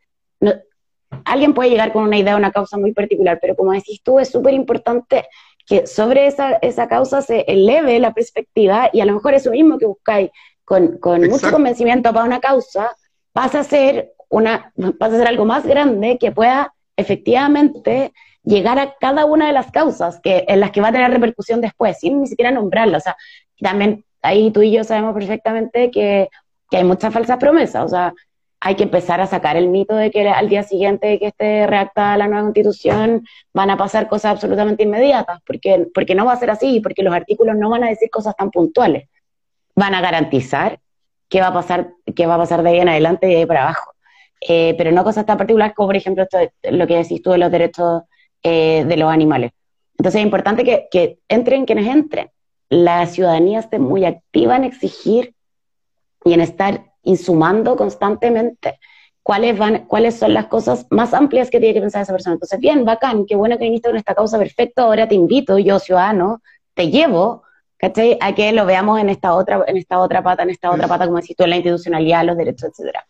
[SPEAKER 3] alguien puede llegar con una idea, una causa muy particular, pero como decís tú, es súper importante que sobre esa, esa causa se eleve la perspectiva y a lo mejor eso mismo que buscáis con, con mucho convencimiento para una causa pasa a ser una, pasa a ser algo más grande que pueda efectivamente llegar a cada una de las causas que, en las que va a tener repercusión después, sin ni siquiera nombrarla. O sea, también ahí tú y yo sabemos perfectamente que, que hay muchas falsas promesas. O sea, hay que empezar a sacar el mito de que al día siguiente que esté redactada la nueva constitución van a pasar cosas absolutamente inmediatas, porque, porque no va a ser así, porque los artículos no van a decir cosas tan puntuales. Van a garantizar qué va a pasar, qué va a pasar de ahí en adelante y de ahí para abajo. Eh, pero no cosas tan particulares como, por ejemplo, esto, lo que decís tú de los derechos eh, de los animales. Entonces es importante que, que entren quienes entren. La ciudadanía esté muy activa en exigir y en estar insumando constantemente cuáles, van, cuáles son las cosas más amplias que tiene que pensar esa persona. Entonces, bien, bacán, qué bueno que viniste con esta causa, perfecto, ahora te invito, yo ciudadano, te llevo, ¿cachai? A que lo veamos en esta otra, en esta otra pata, en esta otra pata, como decís tú, en la institucionalidad, los derechos, etcétera.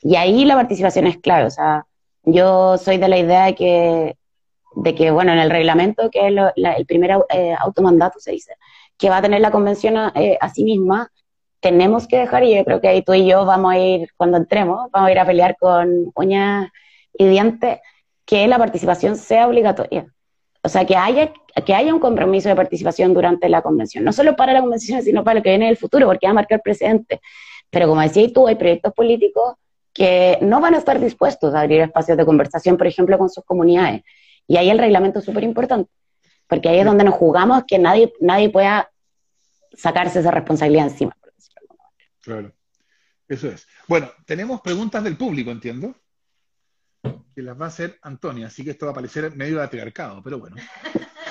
[SPEAKER 3] Y ahí la participación es clave, o sea, yo soy de la idea de que, de que bueno, en el reglamento, que es el primer eh, automandato, se dice, que va a tener la convención eh, a sí misma, tenemos que dejar, y yo creo que ahí tú y yo vamos a ir, cuando entremos, vamos a ir a pelear con uñas y dientes, que la participación sea obligatoria. O sea, que haya, que haya un compromiso de participación durante la convención, no solo para la convención, sino para lo que viene en el futuro, porque va a marcar precedente. Pero como decías tú, hay proyectos políticos que no van a estar dispuestos a abrir espacios de conversación, por ejemplo, con sus comunidades. Y ahí el reglamento es súper importante, porque ahí es donde nos jugamos que nadie, nadie pueda sacarse esa responsabilidad encima.
[SPEAKER 1] Claro, eso es. Bueno, tenemos preguntas del público, entiendo, que las va a hacer Antonia, así que esto va a parecer medio atriarcado, pero bueno.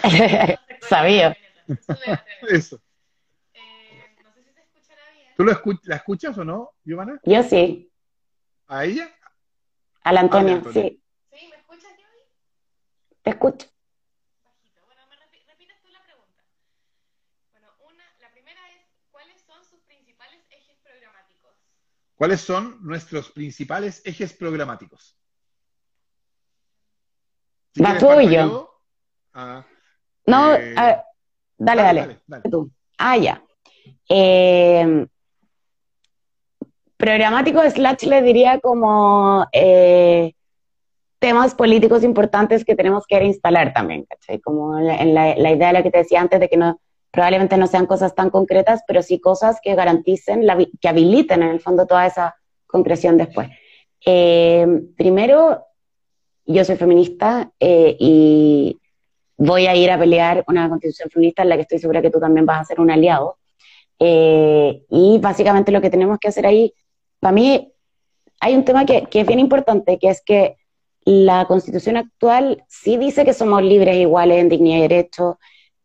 [SPEAKER 3] Sabía.
[SPEAKER 1] eso. ¿Tú lo la escuchas o no, Giovanna?
[SPEAKER 3] Yo sí.
[SPEAKER 1] ¿A ella?
[SPEAKER 3] A la Antonia, sí.
[SPEAKER 2] ¿Sí? ¿Me escuchas, yo?
[SPEAKER 3] Te escucho.
[SPEAKER 1] ¿Cuáles son nuestros principales ejes programáticos?
[SPEAKER 3] Si Va tuyo. Ah, no, eh, dale, dale, Tú. Ah, ya. Eh, programático slash le diría como eh, temas políticos importantes que tenemos que instalar también, ¿cachai? Como en la, la, idea de la que te decía antes de que no, probablemente no sean cosas tan concretas, pero sí cosas que garanticen, la, que habiliten en el fondo toda esa concreción después. Eh, primero, yo soy feminista eh, y voy a ir a pelear una constitución feminista en la que estoy segura que tú también vas a ser un aliado. Eh, y básicamente lo que tenemos que hacer ahí, para mí, hay un tema que, que es bien importante, que es que la constitución actual sí dice que somos libres e iguales en dignidad y derecho,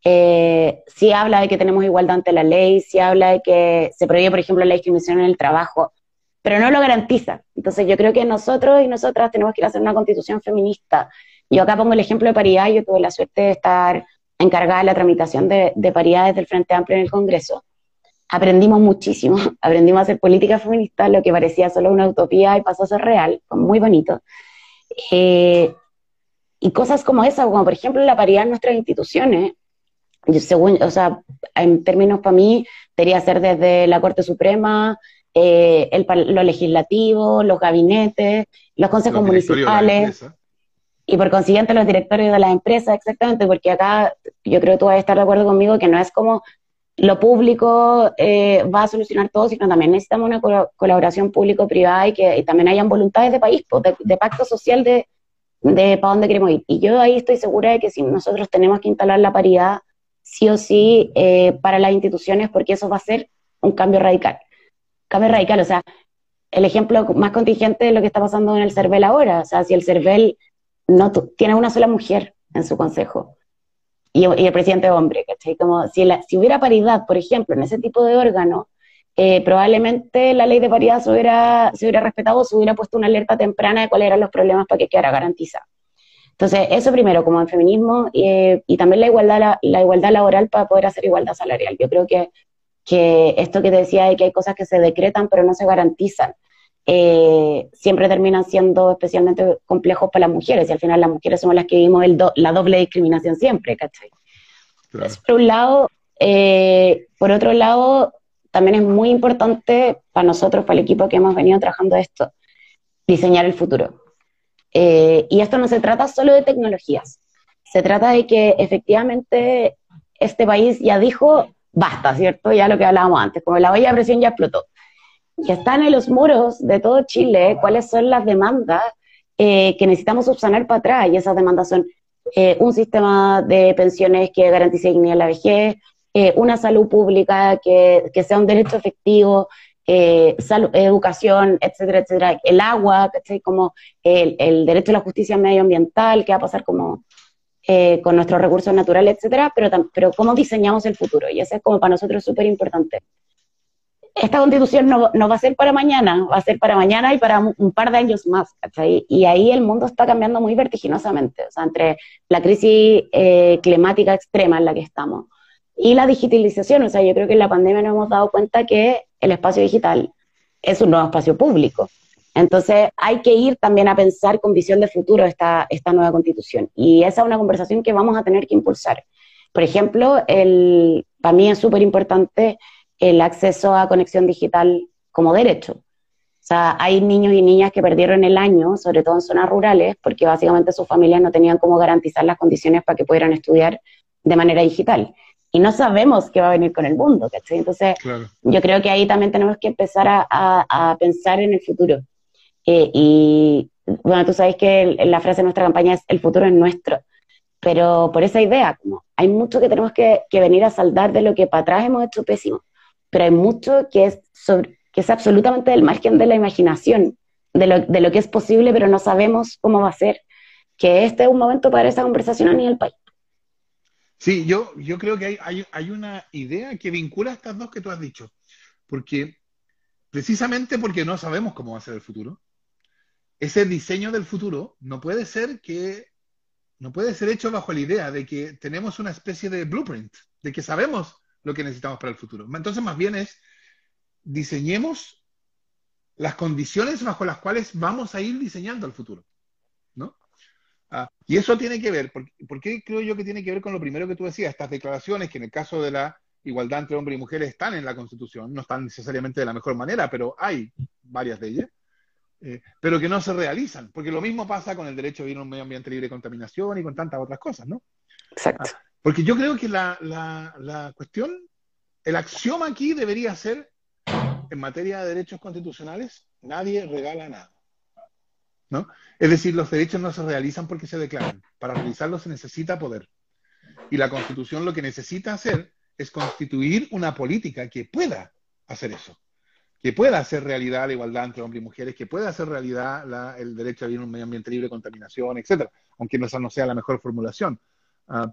[SPEAKER 3] eh, sí habla de que tenemos igualdad ante la ley, sí habla de que se prohíbe, por ejemplo, la discriminación en el trabajo, pero no lo garantiza. Entonces yo creo que nosotros y nosotras tenemos que ir a hacer una constitución feminista. Yo acá pongo el ejemplo de paridad, yo tuve la suerte de estar encargada de la tramitación de, de paridad desde el Frente Amplio en el Congreso. Aprendimos muchísimo, aprendimos a hacer política feminista, lo que parecía solo una utopía y pasó a ser real, fue muy bonito. Eh, y cosas como esa, como por ejemplo la paridad en nuestras instituciones, según, o sea, en términos para mí, debería ser desde la Corte Suprema, eh, el, lo legislativo, los gabinetes, los consejos municipales y por consiguiente los directorios de las empresas, exactamente, porque acá yo creo que tú vas a estar de acuerdo conmigo que no es como lo público eh, va a solucionar todo, sino también necesitamos una colaboración público-privada y que también hayan voluntades de país, de, pacto social de, de para dónde queremos ir. Y yo ahí estoy segura de que si nosotros tenemos que instalar la paridad sí o sí eh, para las instituciones porque eso va a ser un cambio radical. Cambio radical, o sea, el ejemplo más contingente de lo que está pasando en el CERVEL ahora, o sea, si el CERVEL no tiene una sola mujer en su consejo y, el presidente hombre, ¿cachai? Como si, hubiera paridad, por ejemplo, en ese tipo de órgano, eh, probablemente la ley de paridad se hubiera, se hubiera respetado, se hubiera puesto una alerta temprana de cuáles eran los problemas para que quedara garantizada. Entonces, eso primero, como el feminismo eh, y también la igualdad, la, igualdad laboral para poder hacer igualdad salarial. Yo creo que, que esto que te decía de que hay cosas que se decretan pero no se garantizan, eh, siempre terminan siendo especialmente complejos para las mujeres y al final las mujeres somos las que vivimos el do, la doble discriminación siempre, ¿cachai? Claro. Por un lado, eh, por otro lado, también es muy importante para nosotros, para el equipo que hemos venido trabajando esto, diseñar el futuro. Eh, y esto no se trata solo de tecnologías, se trata de que efectivamente este país ya dijo, basta, ¿cierto? Ya lo que hablábamos antes, como la olla de presión ya explotó. Y están en los muros de todo Chile cuáles son las demandas eh, que necesitamos subsanar para atrás. Y esas demandas son eh, un sistema de pensiones que garantice dignidad en la vejez, eh, una salud pública que, que, sea un derecho efectivo, eh, salud, educación, etcétera, etcétera, el agua, como el, el, derecho a la justicia medioambiental, qué va a pasar como eh, con nuestros recursos naturales, etcétera, pero, pero cómo diseñamos el futuro, y eso es como para nosotros súper importante. Esta constitución no, no, va a ser para mañana, va a ser para mañana y para un par de años más. Y ahí el mundo está cambiando muy vertiginosamente, o sea, entre la crisis eh, climática extrema en la que estamos, y la digitalización. O sea, yo creo que en la pandemia nos hemos dado cuenta que el espacio digital es un nuevo espacio público. Entonces hay que ir también a pensar con visión de futuro esta, esta nueva constitución. Y esa es una conversación que vamos a tener que impulsar. Por ejemplo, el, para mí es súper importante el acceso a conexión digital como derecho. O sea, hay niños y niñas que perdieron el año, sobre todo en zonas rurales, porque básicamente sus familias no tenían cómo garantizar las condiciones para que pudieran estudiar de manera digital y no sabemos qué va a venir con el mundo, ¿cachai? Entonces, yo creo que ahí también tenemos que empezar a, a, pensar en el futuro. Eh, y bueno, tú sabes que la frase de nuestra campaña es el futuro es nuestro, pero por esa idea, como hay mucho que tenemos que, que venir a saldar de lo que para atrás hemos hecho pésimo, pero hay mucho que es, sobre, que es absolutamente del margen de la imaginación, de lo, de lo que es posible, pero no sabemos cómo va a ser, que este es un momento para esa conversación a nivel país.
[SPEAKER 1] Sí, yo, yo creo que hay, hay, hay, una idea que vincula estas dos que tú has dicho. Porque, precisamente porque no sabemos cómo va a ser el futuro, ese diseño del futuro no puede ser que no puede ser hecho bajo la idea de que tenemos una especie de blueprint, de que sabemos lo que necesitamos para el futuro. Entonces, más bien es diseñemos las condiciones bajo las cuales vamos a ir diseñando el futuro. ¿no? Ah, y eso tiene que ver, ¿por, qué creo yo que tiene que ver con lo primero que tú decías? Estas declaraciones que en el caso de la igualdad entre hombres y mujeres están en la Constitución, no están necesariamente de la mejor manera, pero hay varias de ellas, eh, pero que no se realizan, porque lo mismo pasa con el derecho a vivir en un medio ambiente libre de contaminación y con tantas otras cosas, ¿no?
[SPEAKER 3] Exacto.
[SPEAKER 1] Ah, porque yo creo que la, la, la cuestión, el axioma aquí debería ser, en materia de derechos constitucionales, nadie regala nada. ¿no? Es decir, los derechos no se realizan porque se declaran. Para realizarlos se necesita poder. Y la Constitución lo que necesita hacer es constituir una política que pueda hacer eso, que pueda hacer realidad la igualdad entre hombres y mujeres, que pueda hacer realidad la, el derecho a vivir en un medio ambiente libre de contaminación, etcétera, aunque esa no sea la mejor formulación. Uh,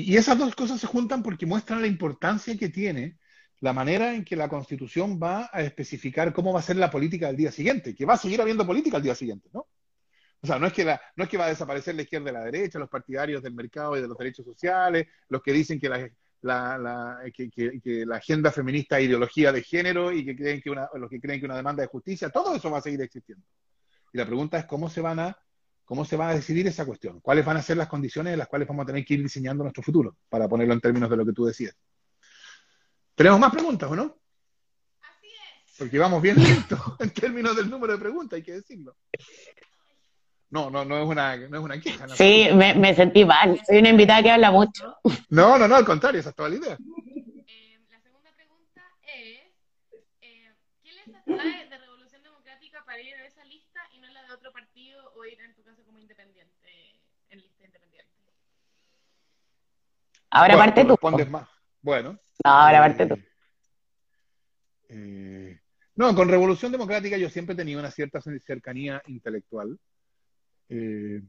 [SPEAKER 1] y, esas dos cosas se juntan porque muestran la importancia que tiene la manera en que la Constitución va a especificar cómo va a ser la política del día siguiente, que va a seguir habiendo política al día siguiente, ¿no? O sea, no es, que la, no es que va a desaparecer la izquierda y la derecha, los partidarios del mercado y de los derechos sociales, los que dicen que la, que, la agenda feminista es ideología de género y que creen que una, los que creen que una demanda de justicia, todo eso va a seguir existiendo. Y la pregunta es cómo se van a cómo se va a decidir esa cuestión, cuáles van a ser las condiciones en las cuales vamos a tener que ir diseñando nuestro futuro, para ponerlo en términos de lo que tú decías. ¿Tenemos más preguntas o no?
[SPEAKER 2] Así es.
[SPEAKER 1] Porque vamos bien lentos en términos del número de preguntas, hay que decirlo. No, no, no es una, no es una queja. No
[SPEAKER 3] sí, me, me, sentí mal. Soy una invitada que habla mucho.
[SPEAKER 1] No, no, no, al contrario, esa es toda la idea.
[SPEAKER 2] Eh, la segunda pregunta es, eh, ¿qué les atrae de Revolución Democrática para ir a esa lista y no la de otro partido o ir en tu caso como independiente, en lista independiente?
[SPEAKER 3] Ahora
[SPEAKER 1] bueno,
[SPEAKER 3] parte tú.
[SPEAKER 1] Respondes más. Bueno.
[SPEAKER 3] No, ahora parte tú.
[SPEAKER 1] Eh, no, con Revolución Democrática yo siempre he tenido una cierta cercanía intelectual. Eh,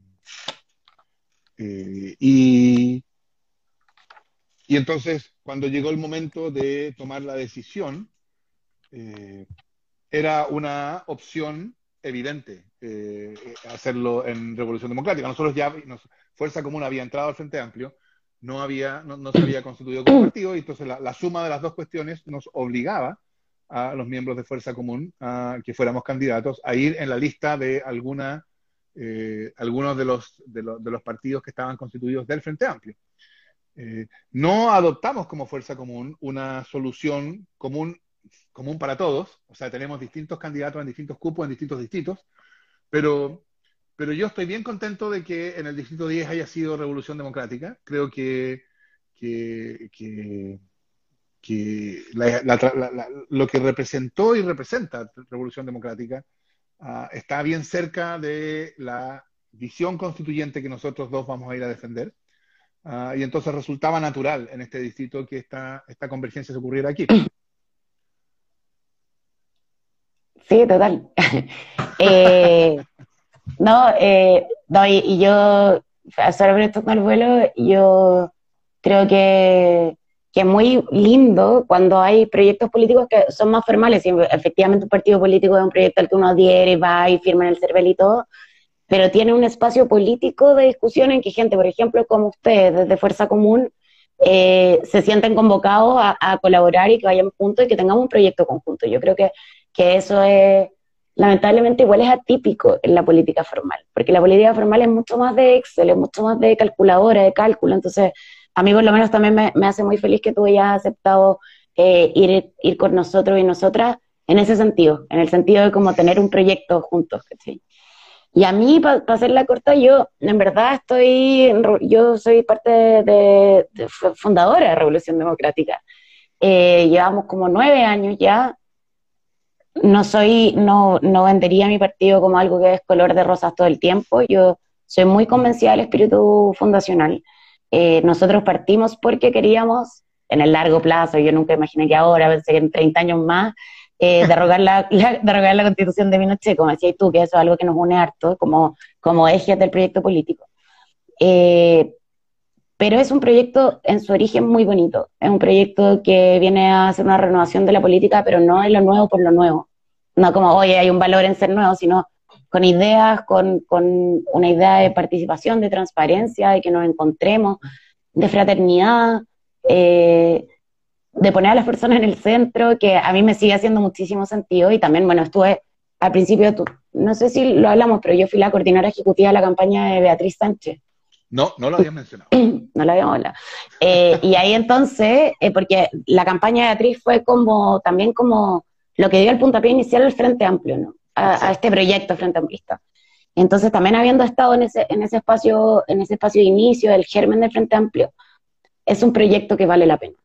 [SPEAKER 1] eh, y, y entonces, cuando llegó el momento de tomar la decisión, era una opción evidente eh, hacerlo en Revolución Democrática. Nosotros ya, Fuerza Común había entrado al Frente Amplio, no, había, no, se había constituido como partido, y entonces la, suma de las dos cuestiones nos obligaba a los miembros de Fuerza Común a que fuéramos candidatos a ir en la lista de alguna, eh, algunos de los, de, los partidos que estaban constituidos del Frente Amplio. Eh, no adoptamos como Fuerza Común una solución común común para todos, o sea, tenemos distintos candidatos en distintos cupos, en distintos distritos, pero, pero yo estoy bien contento de que en el distrito 10 haya sido revolución democrática. Creo que, que, que, lo que representó y representa revolución democrática ah, está bien cerca de la visión constituyente que nosotros dos vamos a ir a defender. Ah, y entonces resultaba natural en este distrito que esta, esta convergencia se ocurriera aquí.
[SPEAKER 3] Sí, total. Eh, no, eh, no, y, yo, sobre con el vuelo, yo creo que, que, es muy lindo cuando hay proyectos políticos que son más formales. Y efectivamente, un partido político es un proyecto al que uno adhiere, va y firma en el CERVEL y todo, pero tiene un espacio político de discusión en que gente, por ejemplo, como ustedes, desde Fuerza Común, eh, se sienten convocados a, colaborar y que vayamos juntos y que tengamos un proyecto conjunto. Yo creo que que eso es, lamentablemente, igual es atípico en la política formal, porque la política formal es mucho más de Excel, es mucho más de calculadora, de cálculo, entonces a mí por lo menos también me, hace muy feliz que tú hayas aceptado eh, ir, ir con nosotros y nosotras en ese sentido, en el sentido de como tener un proyecto juntos. Y a mí, para hacer la corta, yo en verdad estoy, yo soy parte de, fundadora de Revolución Democrática. Eh, llevamos como nueve años ya no soy, no, no vendería mi partido como algo que es color de rosas todo el tiempo. Yo soy muy convencida del espíritu fundacional. Eh, nosotros partimos porque queríamos, en el largo plazo, yo nunca imaginé que ahora, pensé que en 30 años más, eh, derrogar, la, la, la constitución de Pinochet, como decías tú, que eso es algo que nos une harto como, como eje del proyecto político. Eh, pero es un proyecto en su origen muy bonito. Es un proyecto que viene a hacer una renovación de la política, pero no es lo nuevo por lo nuevo. No como, oye, hay un valor en ser nuevo, sino con ideas, con, una idea de participación, de transparencia, de que nos encontremos, de fraternidad, eh, de poner a las personas en el centro, que a mí me sigue haciendo muchísimo sentido. Y también, bueno, estuve al principio, no sé si lo hablamos, pero yo fui la coordinadora ejecutiva de la campaña de Beatriz Sánchez.
[SPEAKER 1] No, no lo había mencionado.
[SPEAKER 3] no lo habíamos hablado. Eh, y ahí entonces, eh, porque la campaña de Beatriz fue como, también como lo que dio el puntapié inicial al Frente Amplio, ¿no? A, este proyecto Frente Amplista. Entonces, también habiendo estado en ese, en ese espacio, en ese espacio de inicio, del germen del Frente Amplio, es un proyecto que vale la pena.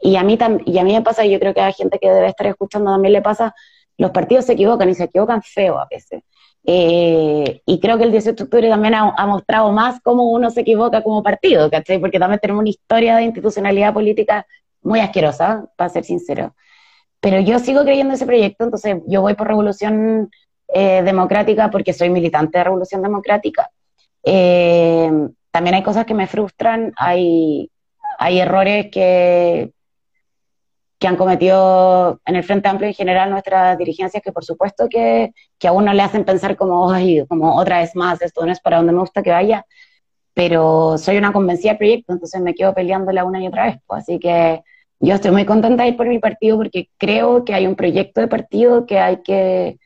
[SPEAKER 3] Y a mí, y a mí me pasa, y yo creo que a la gente que debe estar escuchando también le pasa, los partidos se equivocan y se equivocan feo a veces. Eh, y creo que el 18 de octubre también ha, mostrado más cómo uno se equivoca como partido, ¿cachai? Porque también tenemos una historia de institucionalidad política muy asquerosa, para ser sincero. Pero yo sigo creyendo en ese proyecto, entonces yo voy por Revolución eh, Democrática porque soy militante de Revolución Democrática. Eh, también hay cosas que me frustran, hay, hay errores que, que han cometido en el Frente Amplio en general nuestras dirigencias, que por supuesto que, que a uno le hacen pensar como, Ay, como otra vez más, esto no es para donde me gusta que vaya, pero soy una convencida del proyecto, entonces me quedo peleándola una y otra vez. Pues, así que yo estoy muy contenta de ir por mi partido porque creo que hay un proyecto de partido que hay que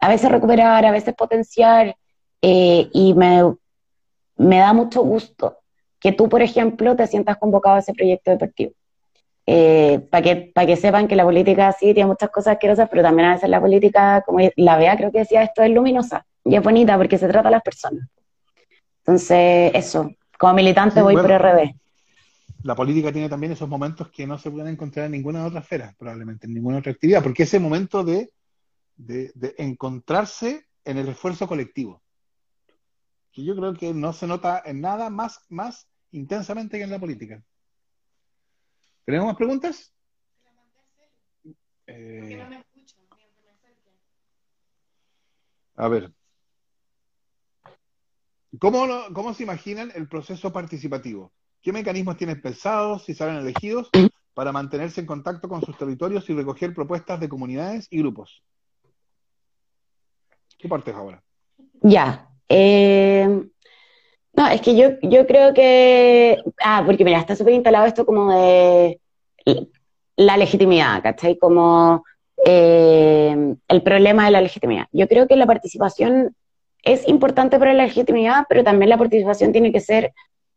[SPEAKER 3] a veces recuperar, a veces potenciar, eh, y me, me da mucho gusto que tú, por ejemplo, te sientas convocado a ese proyecto de partido eh, para que, que sepan que la política sí tiene muchas cosas asquerosas, pero también a veces la política, como la vea, creo que decía esto, es luminosa y es bonita porque se trata a las personas. Entonces, eso, como militante voy por RD.
[SPEAKER 1] La política tiene también esos momentos que no se pueden encontrar en ninguna otra esfera, probablemente en ninguna otra actividad, porque ese momento de, de, de encontrarse en el esfuerzo colectivo, que yo creo que no se nota en nada más, más intensamente que en la política. ¿Tenemos más preguntas? Eh, a ver. ¿Cómo, ¿Cómo se imaginan el proceso participativo? ¿Qué mecanismos tienen pensados, si salen elegidos, para mantenerse en contacto con sus territorios y recoger propuestas de comunidades y grupos? Tú partes ahora.
[SPEAKER 3] Ya. Eh, no, es que yo, yo creo que. Ah, porque mira, está súper instalado esto como de la legitimidad, ¿cachai? Como eh, el problema de la legitimidad. Yo creo que la participación es importante para la legitimidad, pero también la participación tiene que ser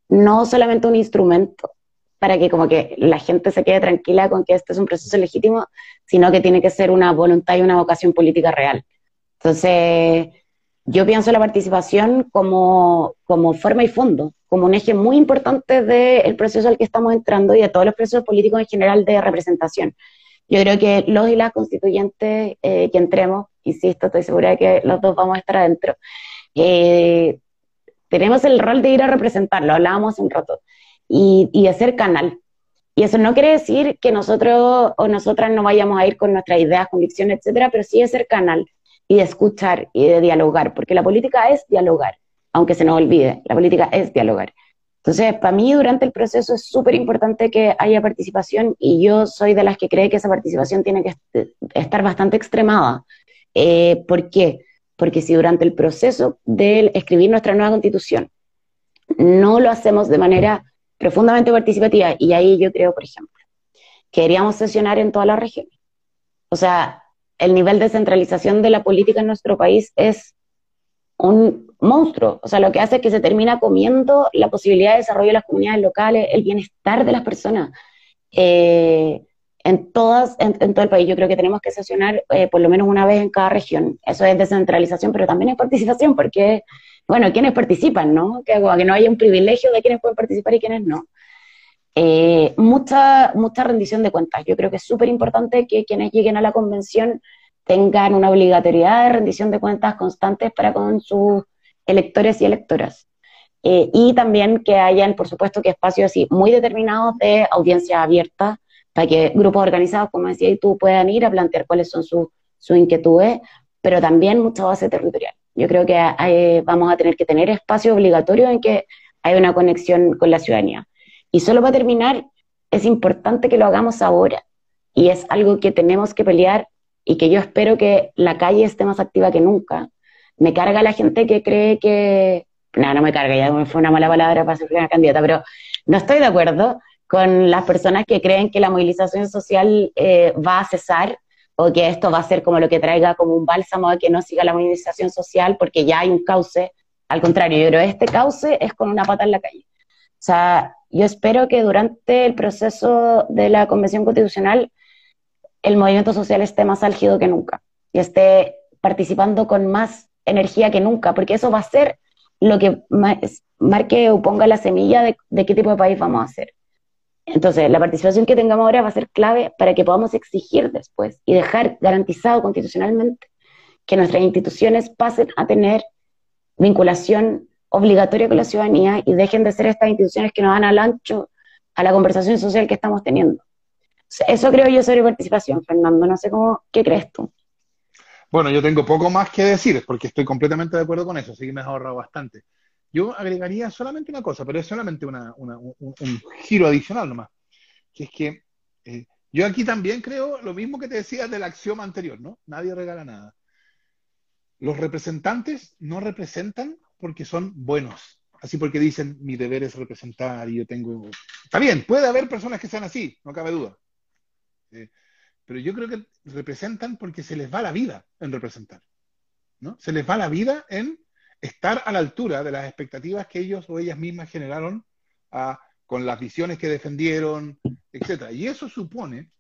[SPEAKER 3] no solamente un instrumento para que como que la gente se quede tranquila con que este es un proceso legítimo, sino que tiene que ser una voluntad y una vocación política real. Entonces, yo pienso la participación como, como forma y fondo, como un eje muy importante del proceso al que estamos entrando y de todos los procesos políticos en general de representación. Yo creo que los y las constituyentes eh, que entremos, insisto, estoy segura de que los dos vamos a estar adentro, eh, tenemos el rol de ir a representar, lo hablábamos un rato, y, y de ser canal. Y eso no quiere decir que nosotros o nosotras no vayamos a ir con nuestras ideas, convicciones, etcétera, pero sí de ser canal y de escuchar y de dialogar, porque la política es dialogar, aunque se nos olvide, la política es dialogar. Entonces, para mí durante el proceso es súper importante que haya participación y yo soy de las que cree que esa participación tiene que estar bastante extremada. Eh, ¿Por qué? Porque si durante el proceso de escribir nuestra nueva constitución no lo hacemos de manera profundamente participativa, y ahí yo creo, por ejemplo, que sesionar en todas las regiones. O sea, el nivel de centralización de la política en nuestro país es un monstruo. O sea, lo que hace es que se termina comiendo la posibilidad de desarrollo de las comunidades locales, el bienestar de las personas. Eh, en, todas, en, todo el país. Yo creo que tenemos que sesionar eh, por lo menos una vez en cada región. Eso es descentralización, pero también es participación, porque, bueno, quienes participan, ¿no? Que, que no haya un privilegio de quienes pueden participar y quienes no. Eh, mucha, mucha rendición de cuentas. Yo creo que es súper importante que quienes lleguen a la convención tengan una obligatoriedad de rendición de cuentas constantes para con sus electores y electoras. Eh, y también que hayan, por supuesto, que espacios así muy determinados de audiencia abierta para que grupos organizados, como decía, tú puedan ir a plantear cuáles son sus inquietudes, pero también mucha base territorial. Yo creo que vamos a tener que tener espacios obligatorios en que hay una conexión con la ciudadanía. Y solo para terminar, es importante que lo hagamos ahora. Y es algo que tenemos que pelear y que yo espero que la calle esté más activa que nunca. Me carga la gente que cree que... No, no me carga, ya fue una mala palabra para ser una candidata, pero no estoy de acuerdo con las personas que creen que la movilización social eh, va a cesar o que esto va a ser como lo que traiga como un bálsamo a que no siga la movilización social porque ya hay un cauce. Al contrario, yo creo que este cauce es con una pata en la calle. O sea, yo espero que durante el proceso de la Convención Constitucional el movimiento social esté más álgido que nunca y esté participando con más energía que nunca, porque eso va a ser lo que marque o ponga la semilla de, de qué tipo de país vamos a hacer. Entonces, la participación que tengamos ahora va a ser clave para que podamos exigir después y dejar garantizado constitucionalmente que nuestras instituciones pasen a tener vinculación obligatoria con la ciudadanía y dejen de ser estas instituciones que nos dan al ancho a la conversación social que estamos teniendo. Eso creo yo sobre participación, Fernando. No sé cómo, ¿qué crees tú?
[SPEAKER 1] Bueno, yo tengo poco más que decir porque estoy completamente de acuerdo con eso, así que me has ahorrado bastante. Yo agregaría solamente una cosa, pero es solamente una, un, giro adicional nomás, que es que eh, yo aquí también creo lo mismo que te decía del axioma anterior, ¿no? Nadie regala nada. Los representantes no representan porque son buenos. Así porque dicen, mi deber es representar y yo tengo... Está bien, puede haber personas que sean así, no cabe duda. Eh, pero yo creo que representan porque se les va la vida en representar. ¿no? Se les va la vida en estar a la altura de las expectativas que ellos o ellas mismas generaron ah, con las visiones que defendieron, etc. Y eso supone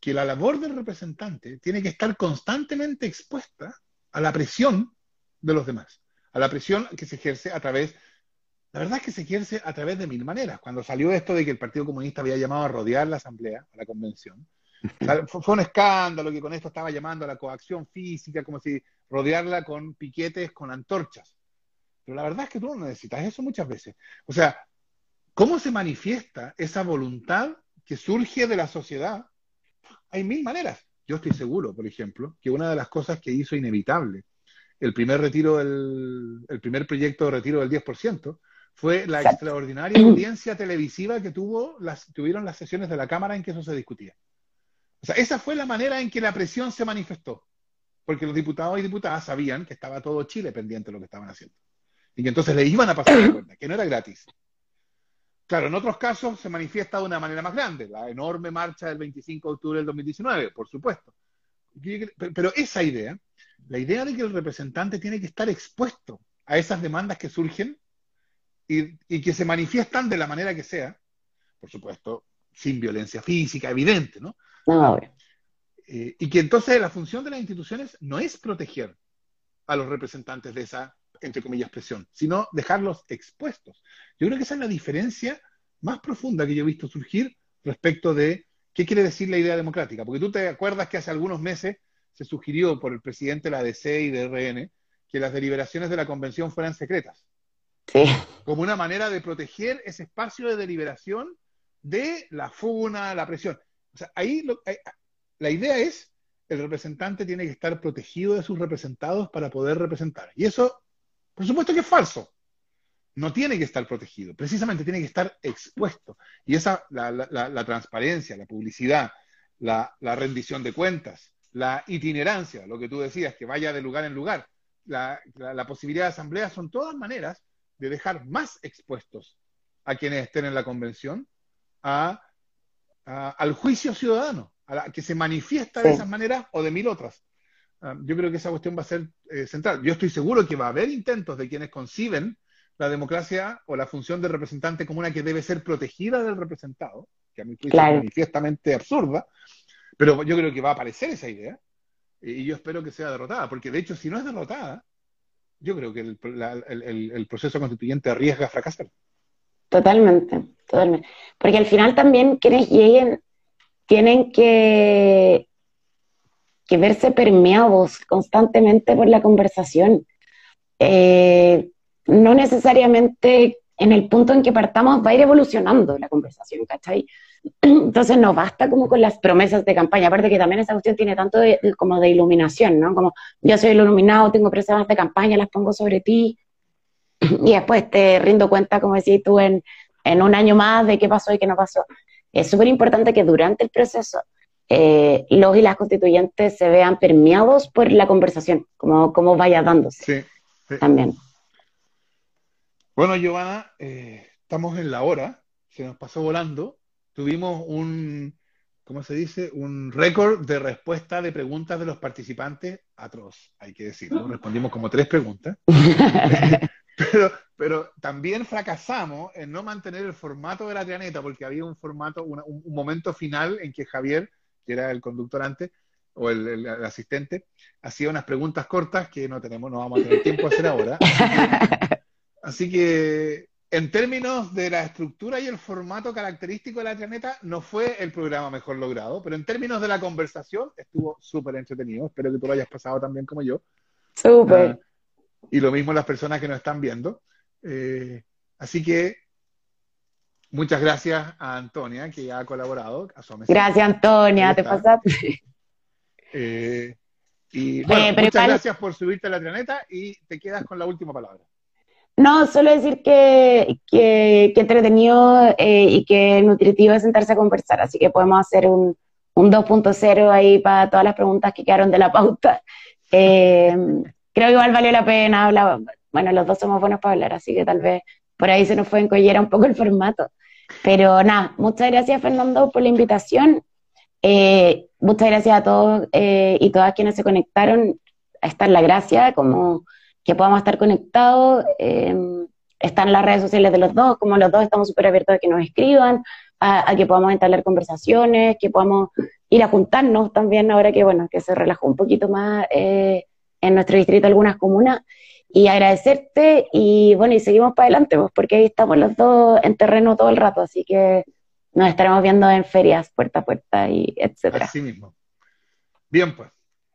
[SPEAKER 1] que la labor del representante tiene que estar constantemente expuesta a la presión de los demás a la presión que se ejerce a través, la verdad es que se ejerce a través de mil maneras. Cuando salió esto de que el Partido Comunista había llamado a rodear la Asamblea, a la convención, fue un escándalo que con esto estaba llamando a la coacción física, como si rodearla con piquetes, con antorchas. Pero la verdad es que tú no necesitas eso muchas veces. O sea, ¿cómo se manifiesta esa voluntad que surge de la sociedad? Hay mil maneras. Yo estoy seguro, por ejemplo, que una de las cosas que hizo inevitable el primer retiro del, el primer proyecto de retiro del 10%, fue la extraordinaria audiencia televisiva que tuvo las, tuvieron las sesiones de la Cámara en que eso se discutía. O sea, esa fue la manera en que la presión se manifestó. porque los diputados y diputadas sabían que estaba todo Chile pendiente de lo que estaban haciendo. Y que entonces le iban a pasar la cuenta, que no era gratis. Claro, en otros casos se manifiesta de una manera más grande, la enorme marcha del 25 de octubre del 2019, por supuesto. Pero esa idea, la idea de que el representante tiene que estar expuesto a esas demandas que surgen y, y que se manifiestan de la manera que sea, por supuesto, sin violencia física, evidente, ¿no?
[SPEAKER 3] No,
[SPEAKER 1] eh, y que entonces la función de las instituciones no es proteger a los representantes de esa, entre comillas, presión, sino dejarlos expuestos. Yo creo que esa es la diferencia más profunda que yo he visto surgir respecto de qué quiere decir la idea democrática. Porque tú te acuerdas que hace algunos meses se sugirió por el presidente de la DC y de RN que las deliberaciones de la convención fueran secretas.
[SPEAKER 3] Sí.
[SPEAKER 1] Como una manera de proteger ese espacio de deliberación de la funa, la presión. O sea, ahí, lo, ahí la idea es, el representante tiene que estar protegido de sus representados para poder representar. Y eso, por supuesto que es falso. No tiene que estar protegido, precisamente tiene que estar expuesto. Y esa, la, la, la transparencia, la publicidad, la, rendición de cuentas, la itinerancia, lo que tú decías, que vaya de lugar en lugar, la, posibilidad de asamblea, son todas maneras de dejar más expuestos a quienes estén en la convención a, a, al juicio ciudadano a la, que se manifiesta de esas maneras o de mil otras. Uh, yo creo que esa cuestión va a ser eh, central. Yo estoy seguro que va a haber intentos de quienes conciben la democracia o la función del representante como una que debe ser protegida del representado, que a mi juicio claro. es manifiestamente absurda, pero yo creo que va a aparecer esa idea y yo espero que sea derrotada, porque de hecho si no es derrotada, yo creo que el, la, el, proceso constituyente arriesga a fracasar.
[SPEAKER 3] Totalmente, totalmente. Porque al final también quienes lleguen tienen que, que verse permeados constantemente por la conversación. Eh, no necesariamente en el punto en que partamos va a ir evolucionando la conversación, ¿cachai? Entonces no basta como con las promesas de campaña, aparte que también esa cuestión tiene tanto de, como de iluminación, ¿no? Como yo soy iluminado, tengo promesas de campaña, las pongo sobre ti y después te rindo cuenta, como decís tú, en, en un año más de qué pasó y qué no pasó es súper importante que durante el proceso eh, los y las constituyentes se vean permeados por la conversación, como, como vaya dándose.
[SPEAKER 1] Sí, sí.
[SPEAKER 3] También.
[SPEAKER 1] Bueno, Giovanna, eh, estamos en la hora, se nos pasó volando. Tuvimos un, ¿cómo se dice? Un récord de respuesta de preguntas de los participantes atroz, hay que decirlo. Respondimos como tres preguntas. pero, pero también fracasamos en no mantener el formato de la trianeta, porque había un formato, una, un, un, momento final en que Javier, que era el conductor antes, o el, el, el, asistente, hacía unas preguntas cortas que no tenemos, no vamos a tener tiempo a hacer ahora. Así que, así que en términos de la estructura y el formato característico de la trianeta, no fue el programa mejor logrado, pero en términos de la conversación estuvo súper entretenido. Espero que tú lo hayas pasado también como yo.
[SPEAKER 3] Súper. Uh,
[SPEAKER 1] y lo mismo las personas que nos están viendo. Eh, así que muchas gracias a Antonia, que ya ha colaborado. A
[SPEAKER 3] gracias, Antonia, te pasaste.
[SPEAKER 1] Eh, y bueno, eh, muchas igual... gracias por subirte a la trianeta y te quedas con la última palabra.
[SPEAKER 3] No, solo decir que, que, entretenido eh, y que nutritivo es sentarse a conversar, así que podemos hacer un, un 2.0 ahí para todas las preguntas que quedaron de la pauta. Eh, creo que igual valió la pena hablar, bueno, los dos somos buenos para hablar, así que tal vez por ahí se nos fue encollera un poco el formato. Pero nada, muchas gracias Fernando por la invitación. Eh, muchas gracias a todos eh, y todas quienes se conectaron. Esta es la gracia, como que podamos estar conectados. Eh, están las redes sociales de los dos, como los dos estamos súper abiertos a que nos escriban, a, a, que podamos entablar conversaciones, que podamos ir a juntarnos también ahora que, bueno, que se relajó un poquito más eh, en nuestro distrito algunas comunas y agradecerte y bueno, y seguimos para adelante, pues, porque ahí estamos los dos en terreno todo el rato, así que nos estaremos viendo en ferias puerta a puerta y etcétera.
[SPEAKER 1] Así mismo. Bien, pues.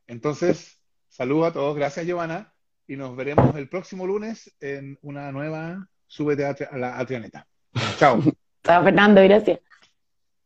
[SPEAKER 1] Entonces, saludos a todos, gracias Giovanna, y nos veremos el próximo lunes en una nueva Súbete a, la Trianeta. Chao.
[SPEAKER 3] Chao, Fernando, gracias.